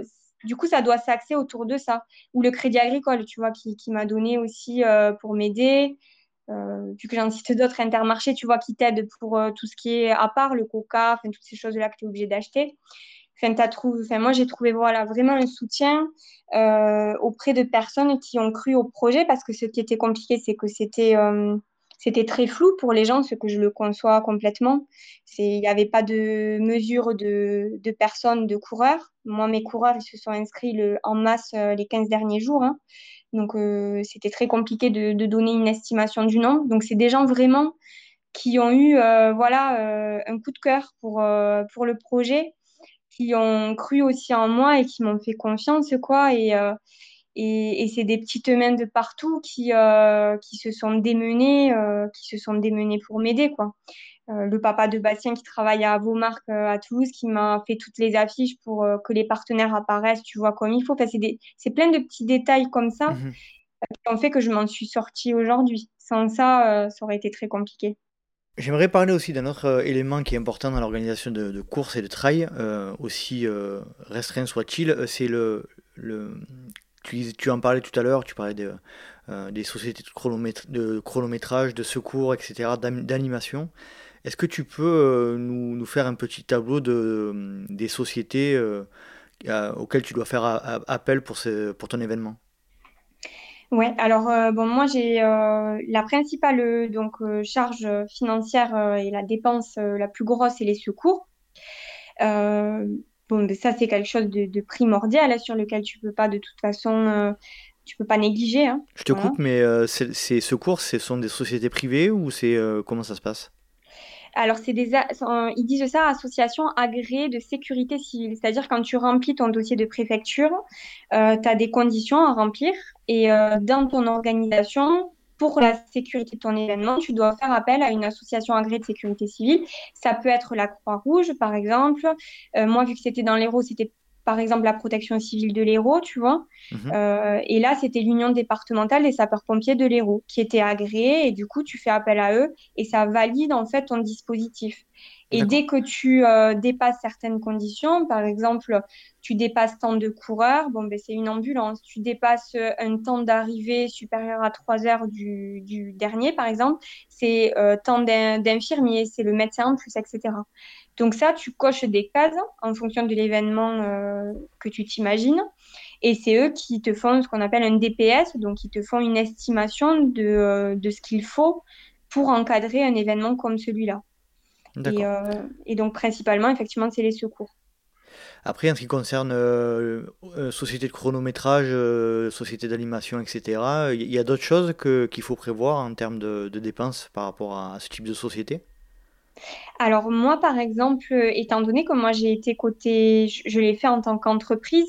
du coup, ça doit s'axer autour de ça. Ou le crédit agricole, tu vois, qui, m'a donné aussi pour m'aider. vu que j'en cite d'autres, Intermarché, tu vois, qui t'aident pour tout ce qui est à part le coca, enfin, toutes ces choses-là que tu es obligé d'acheter. Enfin, trouvé, enfin, moi, j'ai trouvé voilà, vraiment un soutien euh, auprès de personnes qui ont cru au projet parce que ce qui était compliqué, c'est que c'était euh, c'était très flou pour les gens, ce que je le conçois complètement. Il n'y avait pas de mesure de, personnes, de coureurs. Moi, mes coureurs, ils se sont inscrits en masse euh, les 15 derniers jours. Hein. Donc, c'était très compliqué de, donner une estimation du nombre. Donc, c'est des gens vraiment qui ont eu voilà, un coup de cœur pour, pour le projet qui ont cru aussi en moi et qui m'ont fait confiance, quoi. Et, euh, et, et c'est des petites mains de partout qui, euh, qui se sont démenées, euh, qui se sont démenées pour m'aider, quoi. le papa de Bastien qui travaille à Vaumarc à Toulouse, qui m'a fait toutes les affiches pour que les partenaires apparaissent, tu vois, comme il faut. Enfin, c'est plein de petits détails comme ça mmh qui ont fait que je m'en suis sortie aujourd'hui. Sans ça, ça aurait été très compliqué. J'aimerais parler aussi d'un autre euh, élément qui est important dans l'organisation de, courses et de trail, euh, aussi euh, restreint soit-il, c'est le, le tu, en parlais tout à l'heure, tu parlais de, des sociétés de, chronométrage, de secours, etc., d'animation. Est-ce que tu peux nous, nous, faire un petit tableau de, des sociétés auquel tu dois faire appel pour, ton événement? Ouais, alors bon, moi j'ai la principale charge financière et la dépense la plus grosse, c'est les secours. Bon, ça c'est quelque chose de, primordial hein, sur lequel tu peux pas de toute façon tu peux pas négliger. Hein. Je te coupe, mais ces secours, ce sont des sociétés privées ou c'est comment ça se passe? Alors, c'est des, ils disent ça, association agréée de sécurité civile. C'est-à-dire quand tu remplis ton dossier de préfecture, euh, tu as des conditions à remplir et euh, dans ton organisation, pour la sécurité de ton événement, tu dois faire appel à une association agréée de sécurité civile. Ça peut être la Croix-Rouge, par exemple. Euh, moi, vu que c'était dans l'Hérault, c'était par exemple la protection civile de l'Hérault, tu vois. Mhm. Euh, et là, c'était l'union départementale des sapeurs-pompiers de l'Hérault qui était agréée et du coup, tu fais appel à eux et ça valide en fait ton dispositif. Et dès que tu euh, dépasses certaines conditions, par exemple, tu dépasses tant de coureurs, bon, ben, c'est une ambulance. Tu dépasses euh, un temps d'arrivée supérieur à 3 heures du, du dernier, par exemple, c'est euh, temps d'infirmier, c'est le médecin en plus, etc. Donc ça, tu coches des cases en fonction de l'événement euh, que tu t'imagines. Et c'est eux qui te font ce qu'on appelle un DPS, donc ils te font une estimation de, euh, de ce qu'il faut pour encadrer un événement comme celui-là. Et, euh, et, donc principalement, effectivement, c'est les secours. Après, en ce qui concerne société de chronométrage, société d'animation, etc., il y a d'autres choses qu'il faut prévoir en termes de, de dépenses par rapport à ce type de société? Alors moi, par exemple, étant donné que moi j'ai été côté, je, l'ai fait en tant qu'entreprise,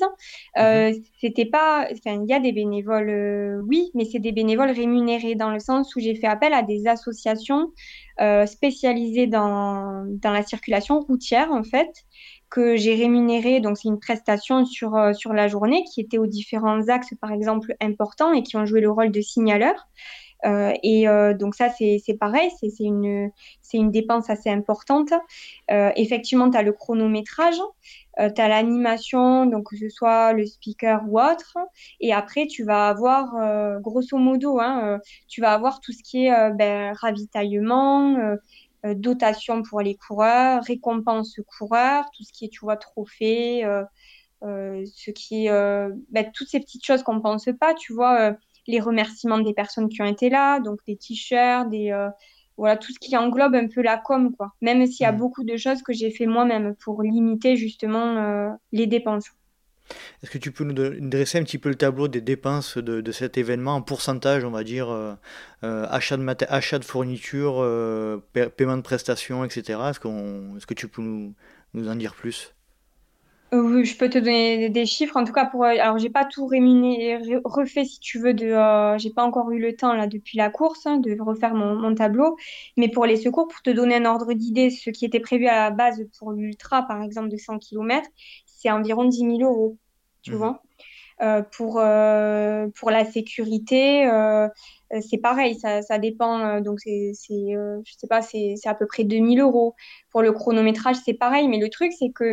euh, mhm. c'était pas, il y a des bénévoles, euh, oui, mais c'est des bénévoles rémunérés dans le sens où j'ai fait appel à des associations euh, spécialisées dans, dans la circulation routière en fait, que j'ai rémunéré. Donc c'est une prestation sur sur la journée qui était aux différents axes, par exemple importants et qui ont joué le rôle de signaleur. Euh, et euh, donc ça, c'est pareil, c'est une, une dépense assez importante. Euh, effectivement, tu as le chronométrage, tu as l'animation, donc que ce soit le speaker ou autre. Et après, tu vas avoir, grosso modo, hein, tu vas avoir tout ce qui est ben, ravitaillement, dotation pour les coureurs, récompense coureurs, tout ce qui est, tu vois, trophée, ce qui est, ben, toutes ces petites choses qu'on pense pas, tu vois les remerciements des personnes qui ont été là, donc des t-shirts, des euh, voilà tout ce qui englobe un peu la com quoi. Même s'il y a mm. beaucoup de choses que j'ai fait moi-même pour limiter justement euh, les dépenses. Est-ce que tu peux nous dresser un petit peu le tableau des dépenses de, cet événement en pourcentage, on va dire, euh, achat, de achat de fournitures, paiement de prestations, etc. Est-ce, est-ce que tu peux nous, nous en dire plus? Je peux te donner des chiffres. En tout cas, pour, alors j'ai pas tout refait si tu veux. De, euh, j'ai pas encore eu le temps là depuis la course hein, de refaire mon, mon, tableau. Mais pour les secours, pour te donner un ordre d'idée, ce qui était prévu à la base pour l'ultra, par exemple de 100 km, c'est environ 10 000 euros. Tu mmh. vois. Euh, pour euh, pour la sécurité, euh, c'est pareil, ça, ça dépend. donc c'est, c'est je sais pas, c'est, c'est à peu près 2000 euros. Pour le chronométrage, c'est pareil. Mais le truc, c'est que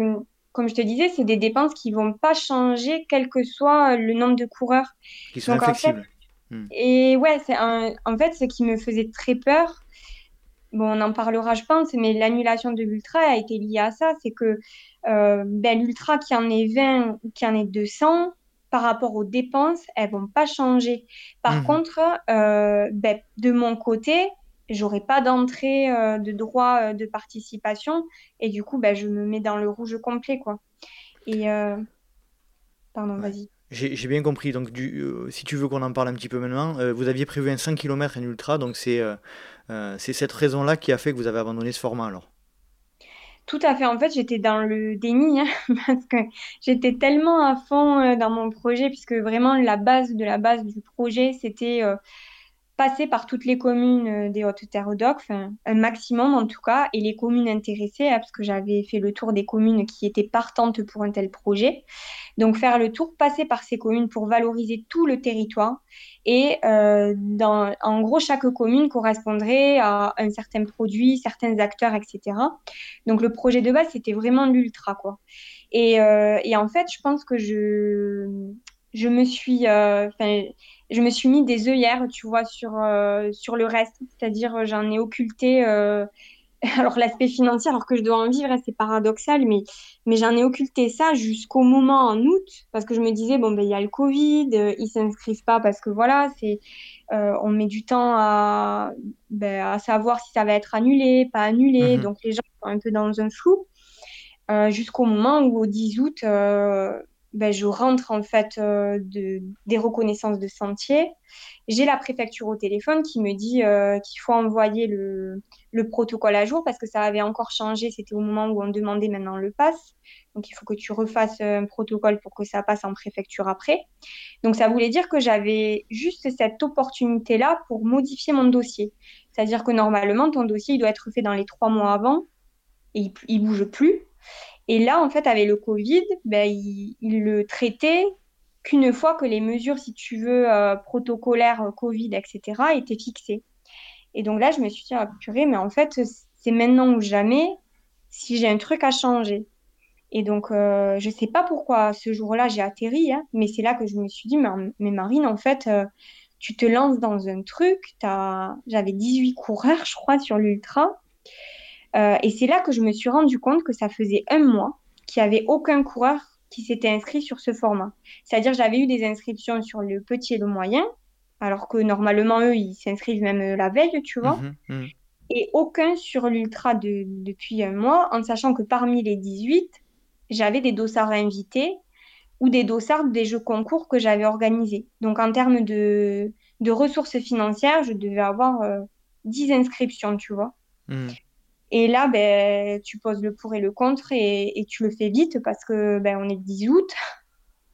comme je te disais, c'est des dépenses qui vont pas changer quel que soit le nombre de coureurs. Qui sont inflexibles. Hmm. Et ouais, c'est en fait ce qui me faisait très peur. Bon, on en parlera, je pense, mais l'annulation de l'ultra a été liée à ça. C'est que euh, ben, l'ultra qui en est 20 ou qui en est 200, par rapport aux dépenses, elles vont pas changer. Par hmm. contre, euh, ben, de mon côté, j'aurai pas d'entrée euh, de droit euh, de participation. Et du coup bah, je me mets dans le rouge complet quoi. Et euh, pardon vas-y. J'ai bien compris. Donc du, si tu veux qu'on en parle un petit peu maintenant vous aviez prévu un 5 km en ultra. Donc c'est c'est cette raison là qui a fait que vous avez abandonné ce format alors. Tout à fait. En fait, j'étais dans le déni hein, parce que j'étais tellement à fond dans mon projet, puisque vraiment la base de la base du projet, c'était passer par toutes les communes euh, des Hautes-Terres un maximum en tout cas, et les communes intéressées, hein, parce que j'avais fait le tour des communes qui étaient partantes pour un tel projet. Donc faire le tour, passer par ces communes pour valoriser tout le territoire. Et euh, dans, en gros, chaque commune correspondrait à un certain produit, certains acteurs, etc. Donc le projet de base, c'était vraiment l'ultra, quoi. Et, euh, et, en fait, je pense que je, je me suis, je me suis mis des œillères, tu vois, sur, euh, sur le reste. C'est-à-dire, euh, j'en ai occulté euh, alors l'aspect financier, alors que je dois en vivre, hein, c'est paradoxal, mais, mais j'en ai occulté ça jusqu'au moment en août, parce que je me disais, bon, ben, il y a le Covid, euh, ils s'inscrivent pas parce que voilà, c'est, on met du temps à, ben, à savoir si ça va être annulé, pas annulé, Mhm. donc les gens sont un peu dans un flou, jusqu'au moment où au 10 août, ben, je rentre en fait euh, de, des reconnaissances de sentier. J'ai la préfecture au téléphone qui me dit euh, qu'il faut envoyer le, le protocole à jour parce que ça avait encore changé. C'était au moment où on demandait maintenant le pass. Donc il faut que tu refasses un protocole pour que ça passe en préfecture après. Donc ça voulait dire que j'avais juste cette opportunité-là pour modifier mon dossier. C'est-à-dire que normalement, ton dossier, il doit être fait dans les trois mois avant et il, il bouge plus. Et là, en fait, avec le Covid, ben, il, il le traitait qu'une fois que les mesures, si tu veux, euh, protocolaires euh, Covid, etc., étaient fixées. Et donc là, je me suis dit, ah, purée, mais en fait, c'est maintenant ou jamais si j'ai un truc à changer. Et donc, euh, je sais pas pourquoi ce jour-là, j'ai atterri, hein, mais c'est là que je me suis dit, mais, Marine, en fait, euh, tu te lances dans un truc. J'avais 18 coureurs, je crois, sur l'ultra. Euh, et c'est là que je me suis rendu compte que ça faisait un mois qu'il n'y avait aucun coureur qui s'était inscrit sur ce format. C'est-à-dire, j'avais eu des inscriptions sur le petit et le moyen, alors que normalement, eux, ils s'inscrivent même la veille, tu vois, Mhm. Mhm. et aucun sur l'ultra de, depuis un mois, en sachant que parmi les 18, j'avais des dossards invités ou des dossards des jeux concours que j'avais organisés. Donc, en termes de, de ressources financières, je devais avoir euh, 10 inscriptions, tu vois. Mhm. Et là, ben, tu poses le pour et le contre et, et tu le fais vite parce que ben, on est le 10 août,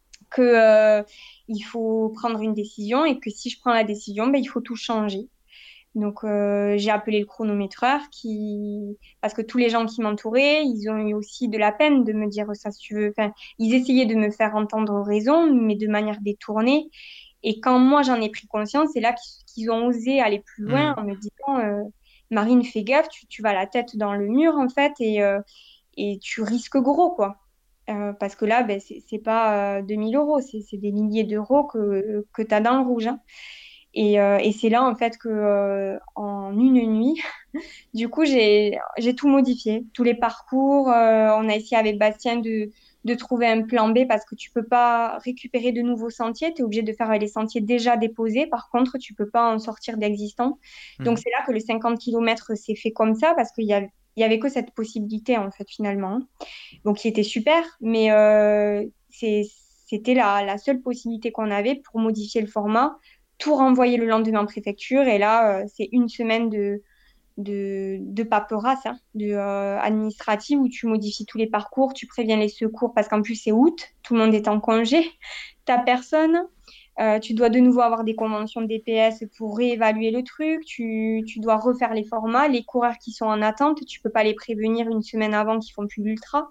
que euh, il faut prendre une décision et que si je prends la décision, ben, il faut tout changer. Donc euh, j'ai appelé le chronométreur qui parce que tous les gens qui m'entouraient, ils ont eu aussi de la peine de me dire ça si tu veux. Enfin, ils essayaient de me faire entendre raison, mais de manière détournée. Et quand moi j'en ai pris conscience, c'est là qu'ils ont osé aller plus loin Mhm. en me disant euh, Marine, fais gaffe, tu, vas la tête dans le mur en fait et, euh, et tu risques gros quoi. Euh, parce que là, ben, c'est pas euh, 2000 euros, c'est des milliers d'euros que, que tu as dans le rouge. hein. Et, euh, et c'est là en fait que euh, en une nuit, du coup, j'ai tout modifié, tous les parcours. euh, on a essayé avec Bastien de, de trouver un plan B parce que tu peux pas récupérer de nouveaux sentiers. Tu es obligé de faire les sentiers déjà déposés. Par contre, tu peux pas en sortir d'existants. Donc, Mhm. c'est là que le 50 km s'est fait comme ça parce qu'il y avait, il y avait que cette possibilité en fait finalement. Donc, qui était super, mais euh, c'était la, la seule possibilité qu'on avait pour modifier le format, tout renvoyer le lendemain en préfecture. Et là, euh, c'est une semaine de de, de paperasse, hein, de, euh, administrative où tu modifies tous les parcours, tu préviens les secours parce qu'en plus c'est août, tout le monde est en congé, t'as personne, euh, tu dois de nouveau avoir des conventions de DPS pour réévaluer le truc, tu, tu dois refaire les formats, les coureurs qui sont en attente, tu peux pas les prévenir une semaine avant qu'ils font plus l'ultra.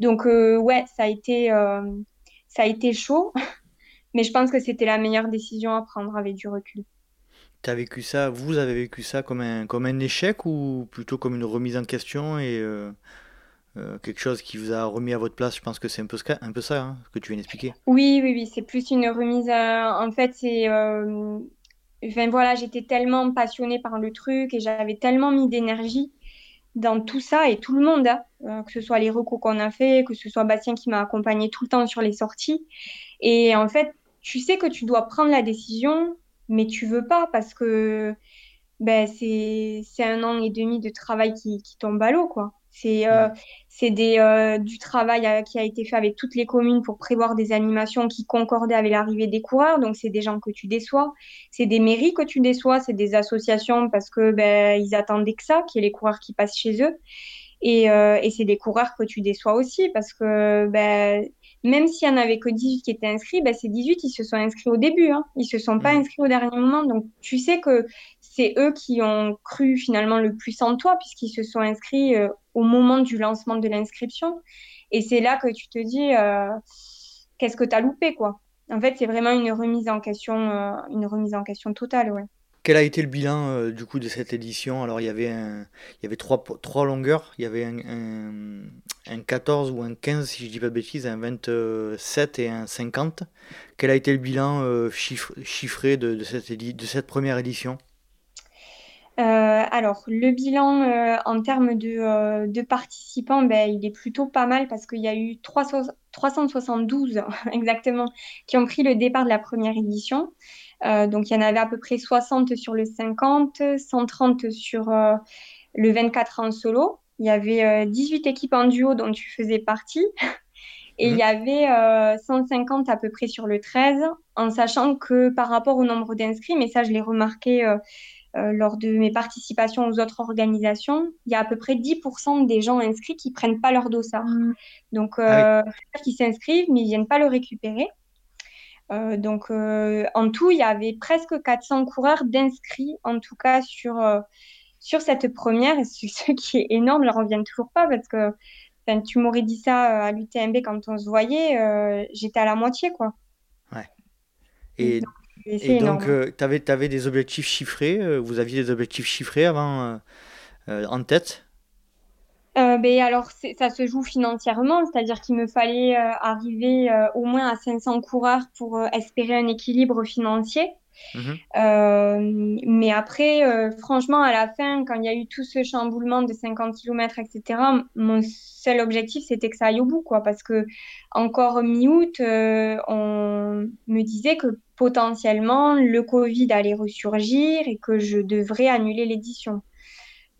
Donc euh, ouais, ça a été, euh, ça a été chaud, mais je pense que c'était la meilleure décision à prendre avec du recul. T'as vécu ça, vous avez vécu ça comme un, comme un échec ou plutôt comme une remise en question et euh, euh, quelque chose qui vous a remis à votre place? Je pense que c'est un peu, un peu ça hein, que tu viens d'expliquer. Oui, oui, oui, c'est plus une remise. à- En fait, c'est. euh, Enfin voilà, j'étais tellement passionnée par le truc et j'avais tellement mis d'énergie dans tout ça et tout le monde, hein, euh, que ce soit les recos qu'on a fait, que ce soit Bastien qui m'a accompagnée tout le temps sur les sorties. Et en fait, tu sais que tu dois prendre la décision, mais tu veux pas parce que ben, c'est, un an et demi de travail qui, qui tombe à l'eau, quoi. C'est euh, des, euh, du travail qui a été fait avec toutes les communes pour prévoir des animations qui concordaient avec l'arrivée des coureurs. Donc, c'est des gens que tu déçois. C'est des mairies que tu déçois. C'est des associations parce que ben, ils attendaient que ça, qu'il y ait les coureurs qui passent chez eux. Et, euh, et c'est des coureurs que tu déçois aussi parce que ben, même s'il n'y en avait que 18 qui étaient inscrits, ben, ces 18, ils se sont inscrits au début. Hein. Ils se sont pas Mhm. inscrits au dernier moment. Donc, tu sais que c'est eux qui ont cru finalement le plus en toi puisqu'ils se sont inscrits euh, au moment du lancement de l'inscription. Et c'est là que tu te dis, euh, qu'est-ce que tu as loupé, quoi? En fait, c'est vraiment une remise en question, euh, une remise en question totale, ouais. Quel a été le bilan euh, du coup de cette édition? Alors il y avait un- il y avait trois, trois longueurs. Il y avait un, un, un 14 ou un 15 si je dis pas de bêtises, un 27 et un 50. Quel a été le bilan euh, chiffre- chiffré de, de cette de cette première édition? Alors, le bilan en termes de, de participants, ben, il est plutôt pas mal parce qu'il y a eu 372 exactement qui ont pris le départ de la première édition. donc, il y en avait à peu près 60 sur le 50, 130 sur le 24 en solo. Il y avait 18 équipes en duo dont tu faisais partie. Et il y mhm. avait 150 à peu près sur le 13, en sachant que par rapport au nombre d'inscrits, mais ça je l'ai remarqué euh, lors de mes participations aux autres organisations, il y a à peu près 10% des gens inscrits qui prennent pas leur dossard. Mm. Donc, ah euh, qui s'inscrivent, mais ils viennent pas le récupérer. Euh, donc, en tout, il y avait presque 400 coureurs d'inscrits, en tout cas sur, sur cette première, ce qui est énorme. Je ne reviens toujours pas parce que tu m'aurais dit ça à l'UTMB quand on se voyait, j'étais à la moitié, quoi. Ouais. Et, et donc, tu avais, avais, des objectifs chiffrés, euh, vous aviez des objectifs chiffrés avant euh, euh, en tête? Ben, alors, ça se joue financièrement, c'est-à-dire qu'il me fallait arriver au moins à 500 coureurs pour espérer un équilibre financier. Mhm. mais après, franchement, à la fin, quand il y a eu tout ce chamboulement de 50 km, etc., mon seul objectif, c'était que ça aille au bout, quoi, parce que encore mi-août, on me disait que potentiellement le Covid allait ressurgir et que je devrais annuler l'édition.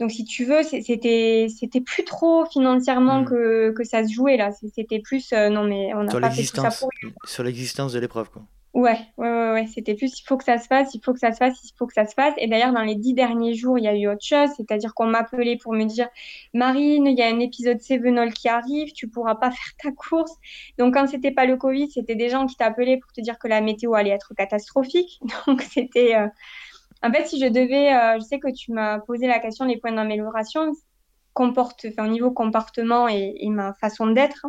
Donc, si tu veux, c'était c'était plus trop financièrement hmm. que, que, ça se jouait là. C'était plus euh, non mais on n'a pas fait tout ça pour sur l'existence de l'épreuve quoi. Ouais, ouais, ouais, c'était plus il faut que ça se fasse, il faut que ça se fasse, il faut que ça se fasse. Et d'ailleurs, dans les dix derniers jours, il y a eu autre chose, c'est-à-dire qu'on m'appelait pour me dire Marine, il y a un épisode Sevenol qui arrive, tu pourras pas faire ta course. Donc, quand c'était pas le Covid, c'était des gens qui t'appelaient pour te dire que la météo allait être catastrophique. Donc, c'était. Euh, en fait, si je devais, euh, je sais que tu m'as posé la question les points d'amélioration, comporte, au niveau comportement et, et ma façon d'être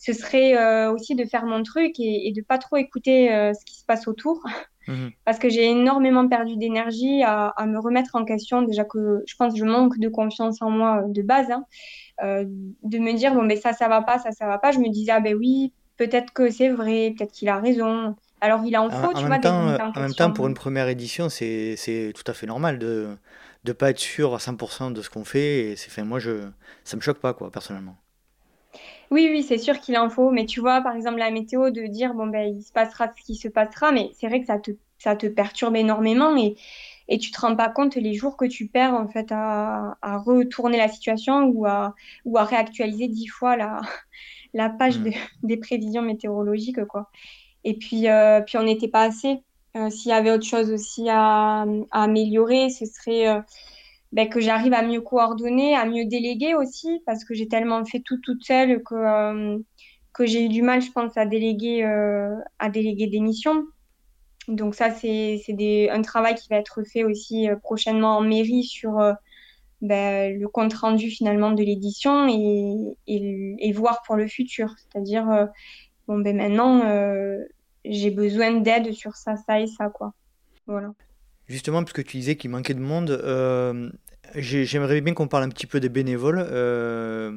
ce serait euh, aussi de faire mon truc et, de pas trop écouter euh, ce qui se passe autour. Mhm. Parce que j'ai énormément perdu d'énergie à, me remettre en question. Déjà que je pense que je manque de confiance en moi de base. Hein. Euh, de me dire, bon, ben ça, ça va pas, ça, ça va pas. Je me disais, ah ben oui, peut-être que c'est vrai, peut-être qu'il a raison. Alors il a en faux, tu vois. Temps, en même temps, pour une première édition, c'est tout à fait normal de ne pas être sûr à 100% de ce qu'on fait. Et moi, je, ça me choque pas, quoi, personnellement. Oui, oui, c'est sûr qu'il en faut. Mais tu vois, par exemple, la météo, de dire, bon, ben, il se passera ce qui se passera, mais c'est vrai que ça te, ça te perturbe énormément et, et tu te rends pas compte les jours que tu perds, en fait, à, à retourner la situation ou à, ou à réactualiser dix fois la, la page mm. des prévisions météorologiques, quoi. Et puis, euh, puis on n'était pas assez. Euh, s'il y avait autre chose aussi à, à améliorer, ce serait euh, ben, que j'arrive à mieux coordonner, à mieux déléguer aussi, parce que j'ai tellement fait tout toute seule que, euh, que j'ai eu du mal, je pense, à déléguer, euh, à déléguer des missions. Donc ça, c'est un travail qui va être fait aussi euh, prochainement en mairie sur ben, le compte rendu finalement de l'édition et, et, et, voir pour le futur. C'est-à-dire, bon, ben maintenant, j'ai besoin d'aide sur ça, ça et ça, quoi. Voilà. Justement, puisque tu disais qu'il manquait de monde, euh, j'aimerais bien qu'on parle un petit peu des bénévoles. Euh,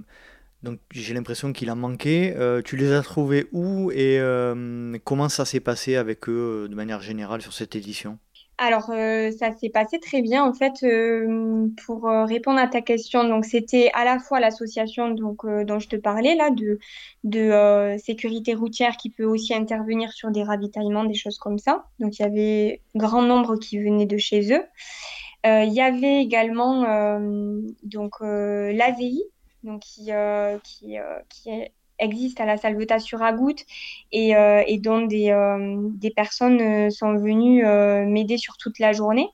donc j'ai l'impression qu'il a manqué. Euh, tu les as trouvés où et comment ça s'est passé avec eux de manière générale sur cette édition? Alors, euh, ça s'est passé très bien. En fait, euh, pour euh, répondre à ta question, donc c'était à la fois l'association dont je te parlais là de de sécurité routière qui peut aussi intervenir sur des ravitaillements, des choses comme ça. Donc il y avait grand nombre qui venaient de chez eux. il y avait également donc l'AVI, donc qui qui qui est existe à la Salvetat sur Agout et, euh, et dont des, euh, des personnes euh, sont venues m'aider sur toute la journée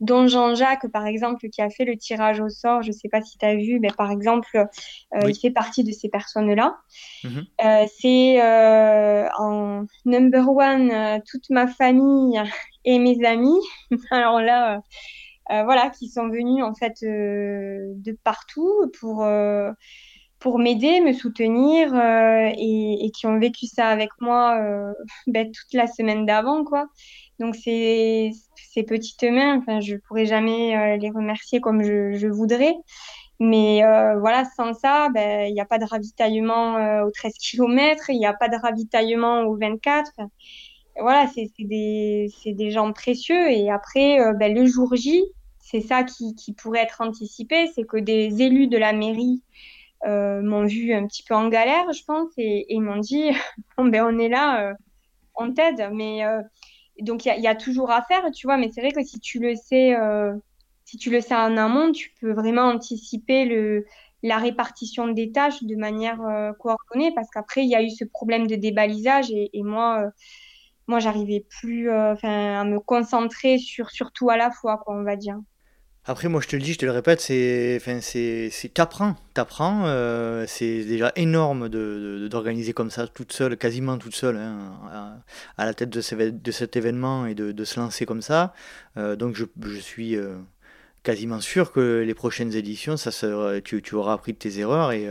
dont Jean-Jacques, par exemple, qui a fait le tirage au sort, je ne sais pas si tu as vu, mais par exemple, il fait partie de ces personnes-là. Mhm. c'est en number one toute ma famille et mes amis. Alors là, voilà, qui sont venus en fait de partout pour pour m'aider, me soutenir euh, et, qui ont vécu ça avec moi euh, ben, toute la semaine d'avant, quoi. Donc ces, ces petites mains, enfin, je pourrais jamais euh, les remercier comme je, je voudrais. Mais voilà, sans ça, ben, il n'y a pas de ravitaillement aux 13 km, il n'y a pas de ravitaillement aux 24. voilà, c'est des, des gens précieux. Et après, ben, le jour J, c'est ça qui, qui, pourrait être anticipé, c'est que des élus de la mairie euh, m'ont vu un petit peu en galère, je pense, et, et m'ont dit bon, ben, on est là, euh, on t'aide. Mais euh, donc, il y, y, a toujours à faire, tu vois, mais c'est vrai que si tu le sais, euh, si tu le sais en amont, tu peux vraiment anticiper le, la répartition des tâches de manière euh, coordonnée, parce qu'après, il y a eu ce problème de débalisage, et, et moi, euh, moi j'arrivais plus à me concentrer sur, sur tout à la fois, quoi, on va dire. Après, moi, je te le dis, je te le répète, c'est, c'est, t'apprends, t'apprends. Euh, c'est déjà énorme de, d'organiser comme ça, toute seule, quasiment toute seule, hein, à, à, la tête de, de cet événement et de, de, se lancer comme ça. Euh, donc, je, je suis euh, quasiment sûr que les prochaines éditions, ça sera, tu, tu auras appris de tes erreurs et,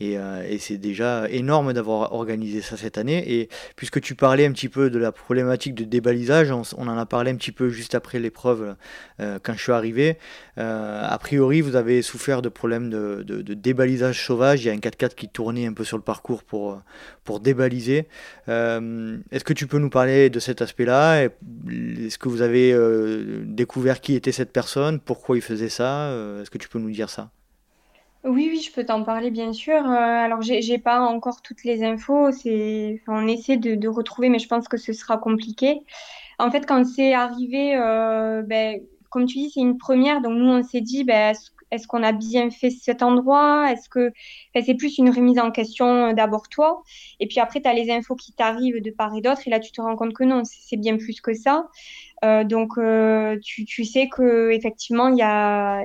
et, euh, et c'est déjà énorme d'avoir organisé ça cette année. Et puisque tu parlais un petit peu de la problématique de débalisage, on, en a parlé un petit peu juste après l'épreuve euh, quand je suis arrivé. Euh, a priori, vous avez souffert de problèmes de, débalisage sauvage. Il y a un 4x4 qui tournait un peu sur le parcours pour, pour débaliser. Est-ce que tu peux nous parler de cet aspect-là Est-ce que vous avez découvert qui était cette personne? Pourquoi il faisait ça? Est-ce que tu peux nous dire ça? Oui, oui, je peux t'en parler, bien sûr. Euh, alors, j'ai, j'ai pas encore toutes les infos. C'est, on essaie de, retrouver, mais je pense que ce sera compliqué. En fait, quand c'est arrivé, euh, ben, comme tu dis, c'est une première. Donc, nous, on s'est dit, ben, est-ce, qu'on a bien fait cet endroit? Est-ce que, ben, c'est plus une remise en question euh, d'abord toi. Et puis après, tu as les infos qui t'arrivent de part et d'autre. Et là, tu te rends compte que non, c'est bien plus que ça. Euh, donc, euh, tu, sais que effectivement, il y a,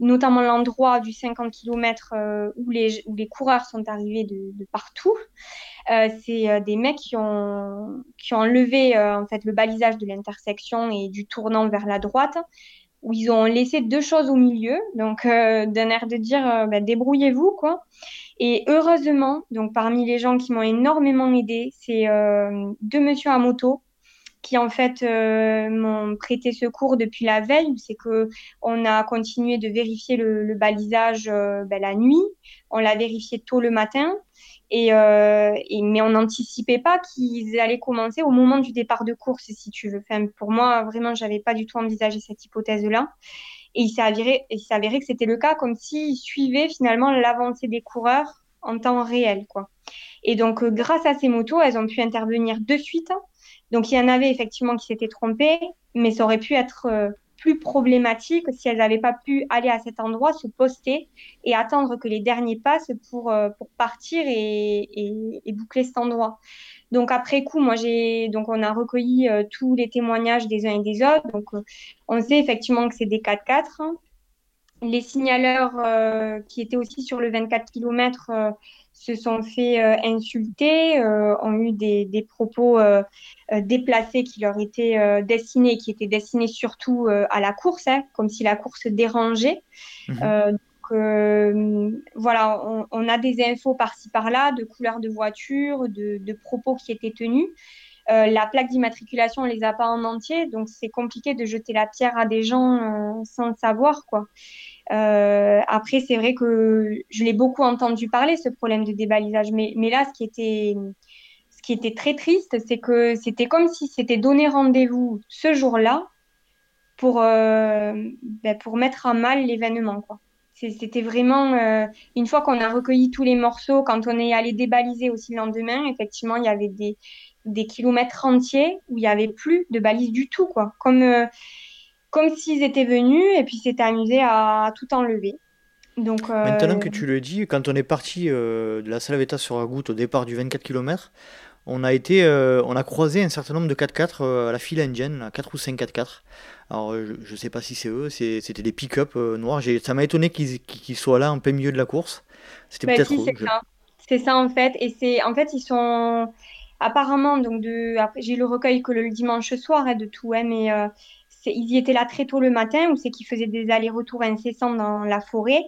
notamment l'endroit du 50 km euh, où, les, coureurs sont arrivés de, partout. C'est des mecs qui ont, qui ont enlevé en fait le balisage de l'intersection et du tournant vers la droite, où ils ont laissé deux choses au milieu. Donc, d'un air de dire, bah, débrouillez-vous, quoi. Et heureusement, donc parmi les gens qui m'ont énormément aidé, c'est deux monsieur à moto qui en fait euh, m'ont prêté secours depuis la veille. C'est que on a continué de vérifier le, le balisage euh, ben, la nuit, on l'a vérifié tôt le matin, et, euh, et mais on n'anticipait pas qu'ils allaient commencer au moment du départ de course, si tu veux. Enfin, pour moi, vraiment, j'avais pas du tout envisagé cette hypothèse-là. Et il s'est avéré, il s'est que c'était le cas, comme s'ils suivaient finalement l'avancée des coureurs en temps réel, quoi. Et donc, euh, grâce à ces motos, elles ont pu intervenir de suite donc il y en avait effectivement qui s'étaient trompées, mais ça aurait pu être euh, plus problématique si elles n'avaient pas pu aller à cet endroit, se poster et attendre que les derniers passent pour, euh, pour partir et, et, boucler cet endroit. Donc après coup, moi j'ai donc on a recueilli euh, tous les témoignages des uns et des autres. Donc on sait effectivement que c'est des 4x4. Hein. Les signaleurs euh, qui étaient aussi sur le 24 km se sont fait euh, insulter, euh, ont eu des, des propos euh, déplacés qui leur étaient destinés, qui étaient destinés surtout à la course, hein, comme si la course dérangeait. Mmh. Donc, voilà, on, on, a des infos par-ci par-là, de couleurs de voiture, de, de propos qui étaient tenus. Euh, la plaque d'immatriculation, on les a pas en entier, donc c'est compliqué de jeter la pierre à des gens euh, sans le savoir, quoi. Euh, après, c'est vrai que je l'ai beaucoup entendu parler, ce problème de débalisage, mais, là, ce qui était, très triste, c'est que c'était comme si c'était donné rendez-vous ce jour-là pour, euh, ben, pour mettre à mal l'événement. C'était vraiment, euh, une fois qu'on a recueilli tous les morceaux, quand on est allé débaliser aussi le lendemain, effectivement, il y avait des, kilomètres entiers où il n'y avait plus de balises du tout, quoi. Comme, comme s'ils étaient venus et puis s'étaient amusés à, tout enlever. Donc, euh... Maintenant que tu le dis, quand on est parti euh, de la Salavetta sur la goutte au départ du 24 km, on a été, euh, on a croisé un certain nombre de 4x4 euh, à la file indienne, 4 ou 5 4x4. Alors je, je sais pas si c'est eux, c'était des pick-up noirs. Ça m'a étonné qu'ils qu soient là en plein milieu de la course. C'était bah, peut-être si, c'est ça. C'est ça en fait, et c'est en fait ils sont apparemment, donc de, j'ai le recueil que le dimanche soir hein, de tout, hein, mais ils y étaient là très tôt le matin, où c'est qu'ils faisaient des allers-retours incessants dans la forêt.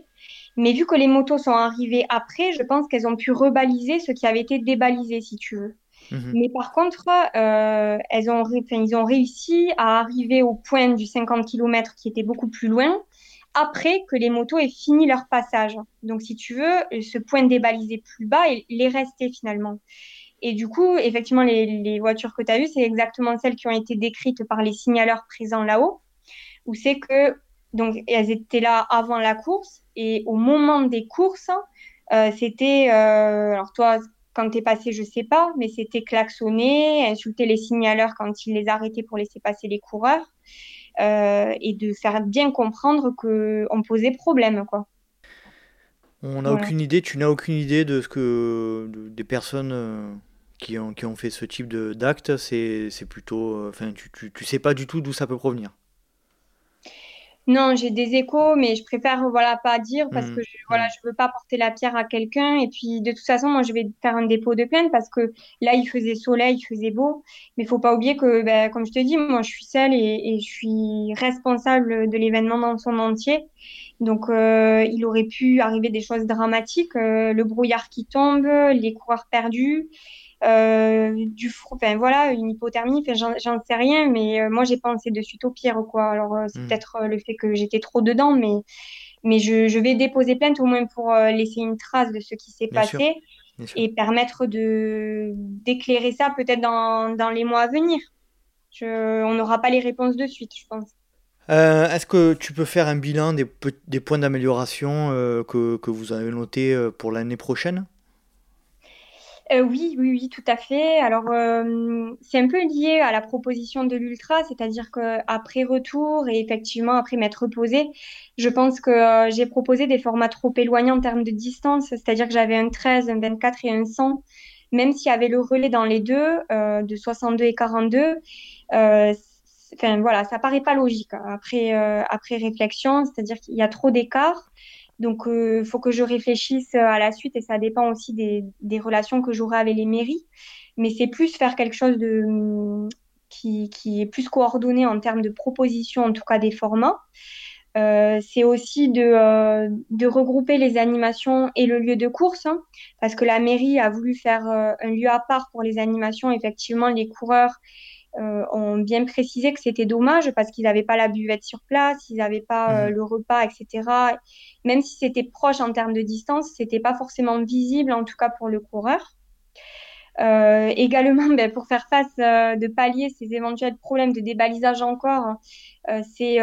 Mais vu que les motos sont arrivées après, je pense qu'elles ont pu rebaliser ce qui avait été débalisé, si tu veux. Mmh. Mais par contre, euh, elles ont, ils ont réussi à arriver au point du 50 km qui était beaucoup plus loin après que les motos aient fini leur passage. Donc, si tu veux, ce point débalisé plus bas, il est resté finalement. Et du coup, effectivement, les, voitures que tu as vues, c'est exactement celles qui ont été décrites par les signaleurs présents là-haut, où c'est que donc elles étaient là avant la course et au moment des courses, euh, c'était alors toi quand tu es passé, je sais pas, mais c'était klaxonner, insulter les signaleurs quand ils les arrêtaient pour laisser passer les coureurs, euh, et de faire bien comprendre qu'on posait problème, quoi. On n'a aucune idée, tu n'as aucune idée de ce que des personnes euh, qui, ont, qui ont fait ce type d'acte, c'est plutôt. Euh, enfin, tu, tu, tu sais pas du tout d'où ça peut provenir. Non, j'ai des échos, mais je préfère voilà pas dire parce que mmh. je, voilà, je veux pas porter la pierre à quelqu'un. Et puis de toute façon, moi, je vais faire un dépôt de plainte parce que là, il faisait soleil, il faisait beau. Mais il faut pas oublier que, ben, comme je te dis, moi, je suis seule et, je suis responsable de l'événement dans son entier. Donc, euh, il aurait pu arriver des choses dramatiques, euh, le brouillard qui tombe, les coureurs perdus. Euh, du enfin voilà, une hypothermie, j'en sais rien, mais moi j'ai pensé de suite au pire quoi. Alors c'est hmm. peut-être le fait que j'étais trop dedans, mais mais je, vais déposer plainte au moins pour laisser une trace de ce qui s'est passé et permettre de d'éclairer ça peut-être dans, dans, les mois à venir. Je, on n'aura pas les réponses de suite, je pense. Est-ce que tu peux faire un bilan des, points d'amélioration que, que, vous avez notés pour l'année prochaine? Euh, oui, oui, oui, tout à fait. Alors, euh, c'est un peu lié à la proposition de l'ultra, c'est-à-dire qu'après retour et effectivement après m'être reposée, je pense que euh, j'ai proposé des formats trop éloignés en termes de distance, c'est-à-dire que j'avais un 13, un 24 et un 100, même s'il y avait le relais dans les deux, de 62 et 42. Enfin, voilà, ça paraît pas logique après, après réflexion, c'est-à-dire qu'il y a trop d'écart. Donc, il euh, faut que je réfléchisse à la suite et ça dépend aussi des, relations que j'aurai avec les mairies. Mais c'est plus faire quelque chose de, qui, est plus coordonné en termes de proposition, en tout cas des formats. Euh, c'est aussi de, euh, regrouper les animations et le lieu de course, hein, parce que la mairie a voulu faire euh, un lieu à part pour les animations. Effectivement, les coureurs euh, ont bien précisé que c'était dommage parce qu'ils n'avaient pas la buvette sur place, ils n'avaient pas euh, mhm. le repas, etc. Même si c'était proche en termes de distance, c'était pas forcément visible, en tout cas pour le coureur. Euh, également, ben, pour faire face de pallier ces éventuels problèmes de débalisage encore, c'est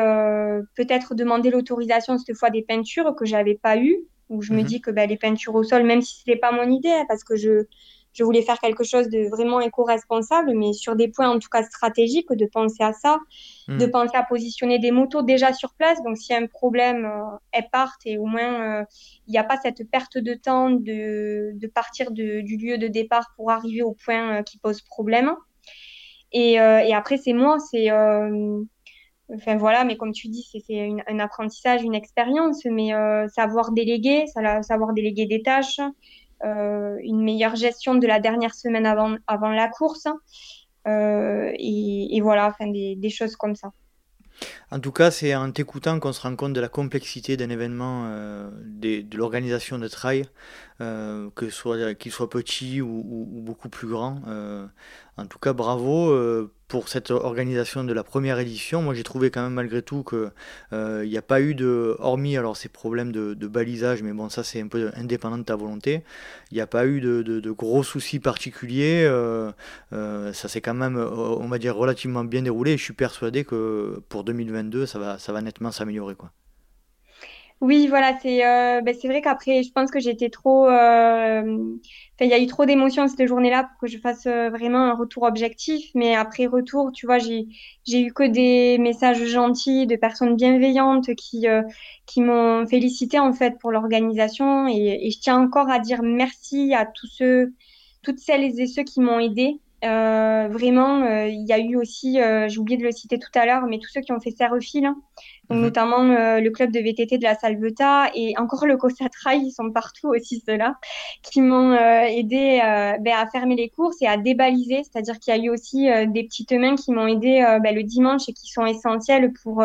peut-être demander l'autorisation cette fois des peintures que j'avais pas eu, où je me mhm. dis que ben, les peintures au sol, même si ce n'est pas mon idée, hein, parce que je je voulais faire quelque chose de vraiment éco-responsable, mais sur des points en tout cas stratégiques, de penser à ça, hmm. de penser à positionner des motos déjà sur place. Donc, s'il y a un problème, euh, elles partent et au moins, euh, il n'y a pas cette perte de temps de, de partir de, du lieu de départ pour arriver au point euh, qui pose problème. Et, et après, c'est moi, c'est. Enfin voilà, mais comme tu dis, c'est un apprentissage, une expérience, mais savoir déléguer, savoir déléguer des tâches, euh, une meilleure gestion de la dernière semaine avant, avant la course. Euh, et, voilà, enfin, des, choses comme ça. En tout cas, c'est en t'écoutant qu'on se rend compte de la complexité d'un événement, euh, de, l'organisation de trail, euh, que soit qu'il soit petit ou, ou, beaucoup plus grand. Euh, en tout cas, bravo euh, pour cette organisation de la première édition. Moi, j'ai trouvé quand même malgré tout que il n'y a pas eu de, hormis alors ces problèmes de, balisage, mais bon, ça c'est un peu indépendant de ta volonté. Il n'y a pas eu de, gros soucis particuliers. ça s'est quand même, on va dire, relativement bien déroulé. Et je suis persuadé que pour 2022, ça va, nettement s'améliorer. Oui, voilà, c'est euh, ben, c'est vrai qu'après, je pense que j'étais trop. Euh, il y a eu trop d'émotions cette journée-là pour que je fasse euh, vraiment un retour objectif. Mais après retour, tu vois, j'ai j'ai eu que des messages gentils de personnes bienveillantes qui qui m'ont félicité en fait pour l'organisation et, je tiens encore à dire merci à tous ceux, toutes celles et ceux qui m'ont aidé. Euh, vraiment, euh, il y a eu aussi, euh, j'ai oublié de le citer tout à l'heure, mais tous ceux qui ont fait Serrefil, hein. Donc mhm. notamment le club de VTT de la Salvetat et encore le Cossatra, ils sont partout aussi ceux-là, qui m'ont aidé ben, à fermer les courses et à débaliser, c'est-à-dire qu'il y a eu aussi des petites mains qui m'ont aidé ben, le dimanche et qui sont essentielles pour,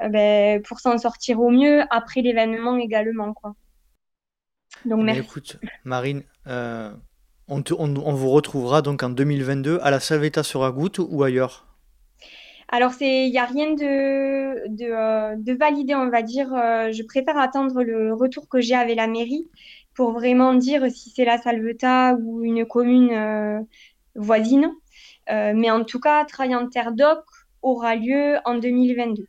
ben, pour s'en sortir au mieux après l'événement également. Quoi. Donc merci. écoute, Marine, on, vous retrouvera donc en 2022 à la Salvetta sur Agout ou ailleurs? Alors, il n'y a rien de, de, euh, de, validé, on va dire. Euh, je préfère attendre le retour que j'ai avec la mairie pour vraiment dire si c'est la Salvetta ou une commune euh, voisine. mais en tout cas, Terre Doc aura lieu en 2022.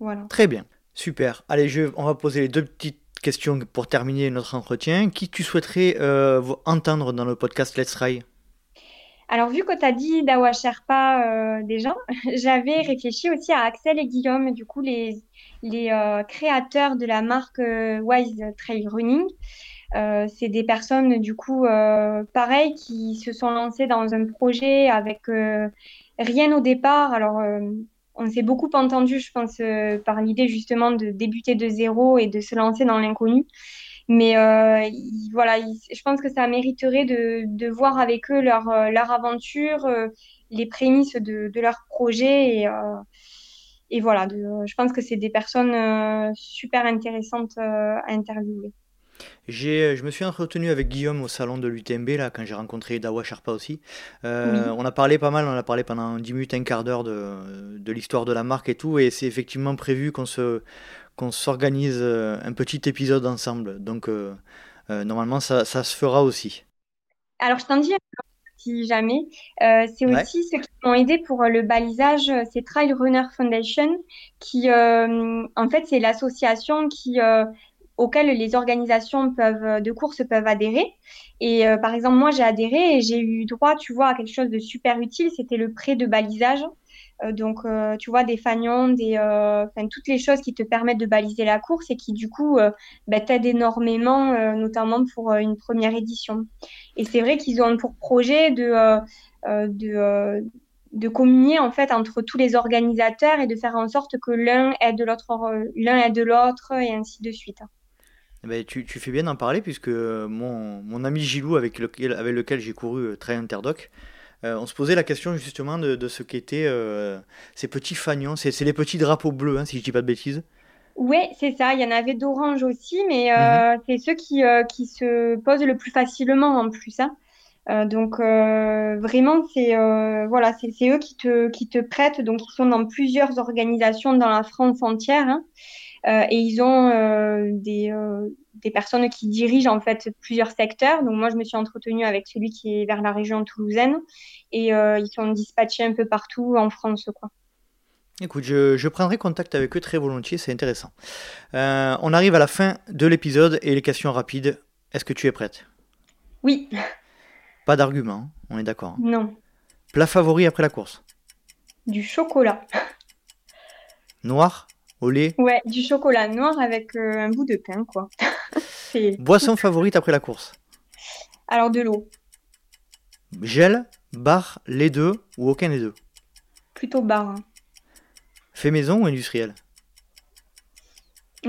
Voilà. Très bien, super. Allez, je, on va poser les deux petites questions pour terminer notre entretien. Qui tu souhaiterais entendre dans le podcast Let's Try alors, vu que tu as dit Dawa Sherpa euh, déjà, j'avais réfléchi aussi à Axel et Guillaume, du coup, les, les euh, créateurs de la marque euh, Wise Trail Running. c'est des personnes, du coup, pareil, qui se sont lancées dans un projet avec rien au départ. Alors, on s'est beaucoup entendu, je pense, par l'idée justement de débuter de zéro et de se lancer dans l'inconnu. Mais euh, voilà, je pense que ça mériterait de, de voir avec eux leur, euh, leur aventure, euh, les prémices de, de, leur projet. Et, et voilà, je pense que c'est des personnes super intéressantes à interviewer. je me suis entretenu avec Guillaume au salon de l'UTMB, là, quand j'ai rencontré Dawa Sharpa aussi. On a parlé pas mal, on a parlé pendant 10 minutes, un quart d'heure de, de l'histoire de la marque et tout, et c'est effectivement prévu qu'on se, qu'on s'organise euh, un petit épisode ensemble. Donc, euh, euh, normalement, ça, ça, se fera aussi. Alors, je t'en dis si jamais. c'est aussi ceux qui m'ont aidé pour le balisage, c'est Trail Runner Foundation, qui, en fait, c'est l'association qui auquel les organisations peuvent, de course peuvent adhérer. Et par exemple, moi, j'ai adhéré et j'ai eu droit, tu vois, à quelque chose de super utile. C'était le prêt de balisage. Euh, donc, euh, tu vois, des fanions, des, euh, toutes les choses qui te permettent de baliser la course et qui, du coup, bah, t'aident énormément, notamment pour une première édition. Et c'est vrai qu'ils ont pour projet de, de, de communier en fait entre tous les organisateurs et de faire en sorte que l'un aide l'autre, l'un aide l'autre et ainsi de suite. Eh ben, tu, tu, fais bien d'en parler puisque mon, mon ami Gilou avec lequel, avec lequel j'ai couru très Interdoc, euh, on se posait la question justement de, ce qu'étaient euh, ces petits fanions. C'est les petits drapeaux bleus, hein, si je ne dis pas de bêtises. Oui, c'est ça. Il y en avait d'orange aussi, mais euh, mhm. c'est ceux qui, qui, se posent le plus facilement en plus. Hein. donc vraiment, c'est voilà, c'est eux qui te, qui te prêtent. Donc ils sont dans plusieurs organisations dans la France entière. Hein. Et ils ont des, des personnes qui dirigent en fait plusieurs secteurs. Donc moi, je me suis entretenue avec celui qui est vers la région toulousaine et ils sont dispatchés un peu partout en France, quoi. Écoute, je, je, prendrai contact avec eux très volontiers, c'est intéressant. on arrive à la fin de l'épisode et les questions rapides. Est-ce que tu es prête? Oui. Pas d'argument, on est d'accord. Hein. Non. Plat favori après la course? Du chocolat. Noir au lait? Ouais, du chocolat noir avec euh, un bout de pain, quoi. Boisson favorite après la course Alors, de l'eau. Gel, bar, les deux ou aucun des deux Plutôt bar. Hein. Fait maison ou industriel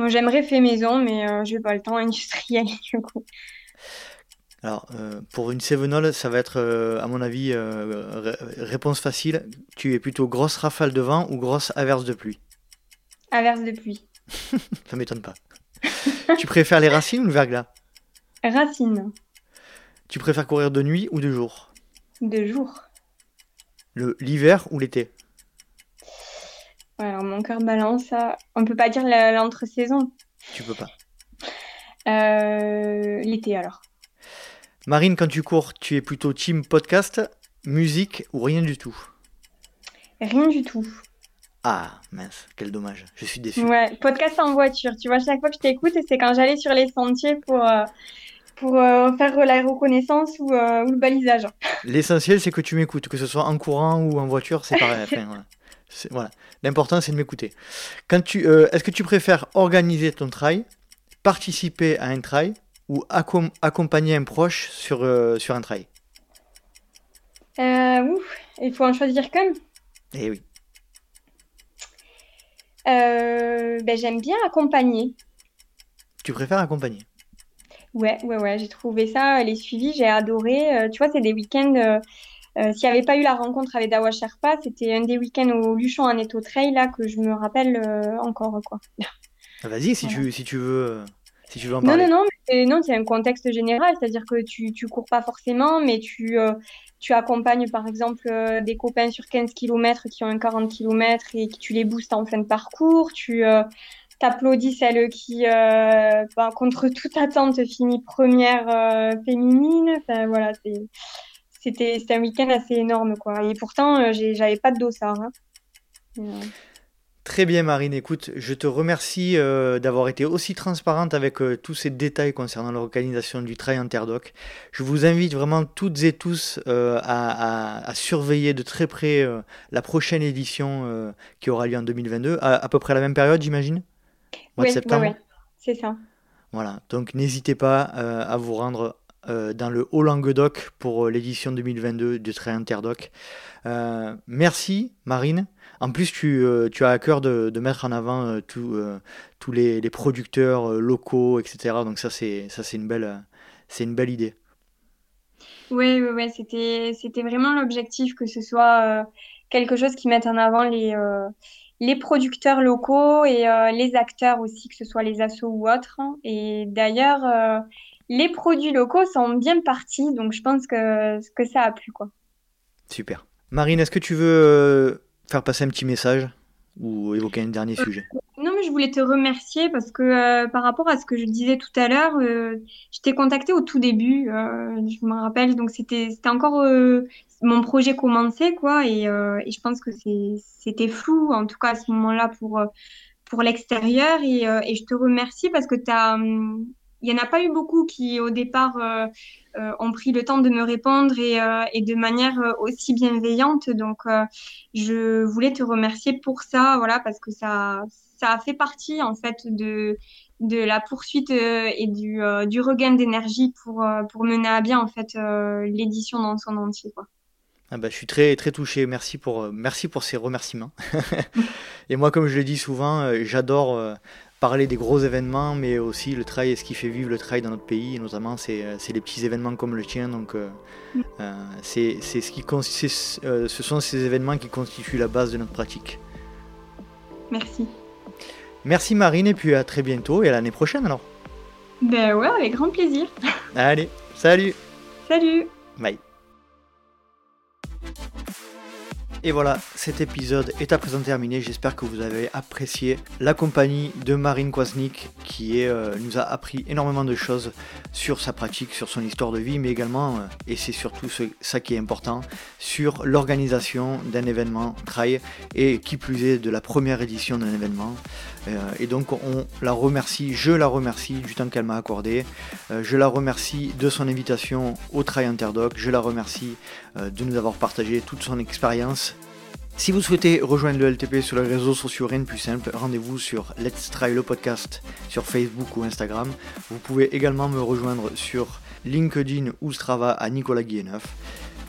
J'aimerais fait maison, mais euh, je n'ai pas le temps industriel, du coup. Alors, euh, pour une Sevenol, ça va être, à mon avis, réponse facile. Tu es plutôt grosse rafale de vent ou grosse averse de pluie Averse de pluie. Ça m'étonne pas. tu préfères les racines ou le verglas? Racines. Tu préfères courir de nuit ou de jour? De jour. L'hiver ou l'été? Alors mon cœur balance. On peut pas dire l'entre-saison. Tu peux pas. Euh, l'été alors. Marine, quand tu cours, tu es plutôt team podcast, musique ou rien du tout? Rien du tout. Ah, mince, quel dommage. Je suis déçu. Ouais, podcast en voiture. Tu vois, chaque fois que je t'écoute, c'est quand j'allais sur les sentiers pour, euh, pour euh, faire la reconnaissance ou, euh, ou le balisage. L'essentiel, c'est que tu m'écoutes, que ce soit en courant ou en voiture, c'est pareil. voilà. L'important, c'est de m'écouter. Quand tu, est-ce que tu préfères organiser ton trail, participer à un trail ou accompagner un proche sur, sur un trail Ouf, il faut en choisir qu'un. Eh oui. Euh, ben, j'aime bien accompagner. Tu préfères accompagner? Ouais, ouais, ouais, j'ai trouvé ça, les suivis, j'ai adoré. Euh, tu vois, c'est des week-ends. Euh, s'il n'y avait pas eu la rencontre avec Dawa Sherpa, c'était un des week-ends au Luchon en Eto Trail là que je me rappelle encore quoi. Ah, vas-y, si tu si tu veux. Si tu veux en parler. Non, non, non, non, c'est un contexte général, c'est-à-dire que tu, tu cours pas forcément, mais tu, tu accompagnes par exemple euh, des copains sur 15 km qui ont un 40 km et que tu les boostes en fin de parcours, tu euh, applaudis celle qui, euh, ben, contre toute attente, finit première féminine. Enfin, voilà, c'était un week-end assez énorme. Quoi. Et pourtant, j'avais pas de dossard. Hein. Très bien Marine, écoute, je te remercie euh, d'avoir été aussi transparente avec euh, tous ces détails concernant l'organisation du trail Interdoc. Je vous invite vraiment toutes et tous euh, à, surveiller de très près la prochaine édition qui aura lieu en 2022, à, peu près la même période j'imagine? Mois de septembre? c'est ça. Voilà, donc n'hésitez pas à vous rendre dans le Haut-Languedoc pour l'édition 2022 du trail Interdoc. merci Marine. En plus, tu, euh, as à cœur de, mettre en avant euh, euh, tous les, producteurs locaux, etc. Donc ça, c'est une belle, idée. Oui, oui, ouais, c'était, vraiment l'objectif que ce soit quelque chose qui mette en avant les producteurs locaux et les acteurs aussi, que ce soit les assos ou autres. Et d'ailleurs, les produits locaux sont bien partis, donc je pense que, que ça a plu, quoi. Super. Marine, est-ce que tu veux faire passer un petit message ou évoquer un dernier euh, sujet? Non, mais je voulais te remercier parce que euh, par rapport à ce que je disais tout à l'heure, euh, je t'ai contacté au tout début, je me rappelle, donc c'était encore mon projet commençait, quoi, et, et je pense que c'était flou, en tout cas à ce moment-là, pour, pour l'extérieur, et, et, je te remercie parce que tu as, hum, il n'y en a pas eu beaucoup qui, au départ, euh, euh, ont pris le temps de me répondre et, euh, de manière aussi bienveillante. Donc, je voulais te remercier pour ça, voilà, parce que ça, ça a fait partie, en fait, de, de la poursuite et du, regain d'énergie pour, pour mener à bien, en fait, l'édition dans son entier. Ah bah, je suis très, très touché. Merci pour, merci pour ces remerciements. et moi, comme je le dis souvent, j'adore parler des gros événements, mais aussi le trail et ce qui fait vivre le trail dans notre pays, et notamment c'est, euh, les petits événements comme le tien. Donc euh, mm. euh, c'est, ce qui ce sont ces événements qui constituent la base de notre pratique. Merci. Merci Marine et puis à très bientôt et à l'année prochaine alors. Ben ouais, avec grand plaisir. Allez, salut. Salut. Bye. Et voilà, cet épisode est à présent terminé. J'espère que vous avez apprécié la compagnie de Marine Kwasnik qui euh, nous a appris énormément de choses sur sa pratique, sur son histoire de vie, mais également, euh, et c'est surtout ça qui est important, sur l'organisation d'un événement trail et qui plus est de la première édition d'un événement. Euh, et donc on la remercie, je la remercie du temps qu'elle m'a accordé. je la remercie de son invitation au Trail Interdoc. Je la remercie de nous avoir partagé toute son expérience si vous souhaitez rejoindre le LTP sur les réseaux sociaux, rien de plus simple, rendez-vous sur Let's Try le podcast sur Facebook ou Instagram. Vous pouvez également me rejoindre sur LinkedIn ou Strava à Nicolas Guilleneuf.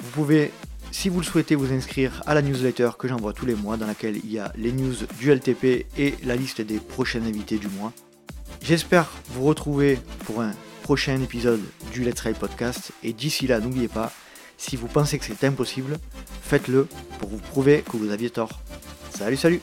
Vous pouvez, si vous le souhaitez, vous inscrire à la newsletter que j'envoie tous les mois, dans laquelle il y a les news du LTP et la liste des prochains invités du mois. J'espère vous retrouver pour un prochain épisode du Let's Try podcast. Et d'ici là, n'oubliez pas, si vous pensez que c'est impossible, faites-le pour vous prouver que vous aviez tort. Salut, salut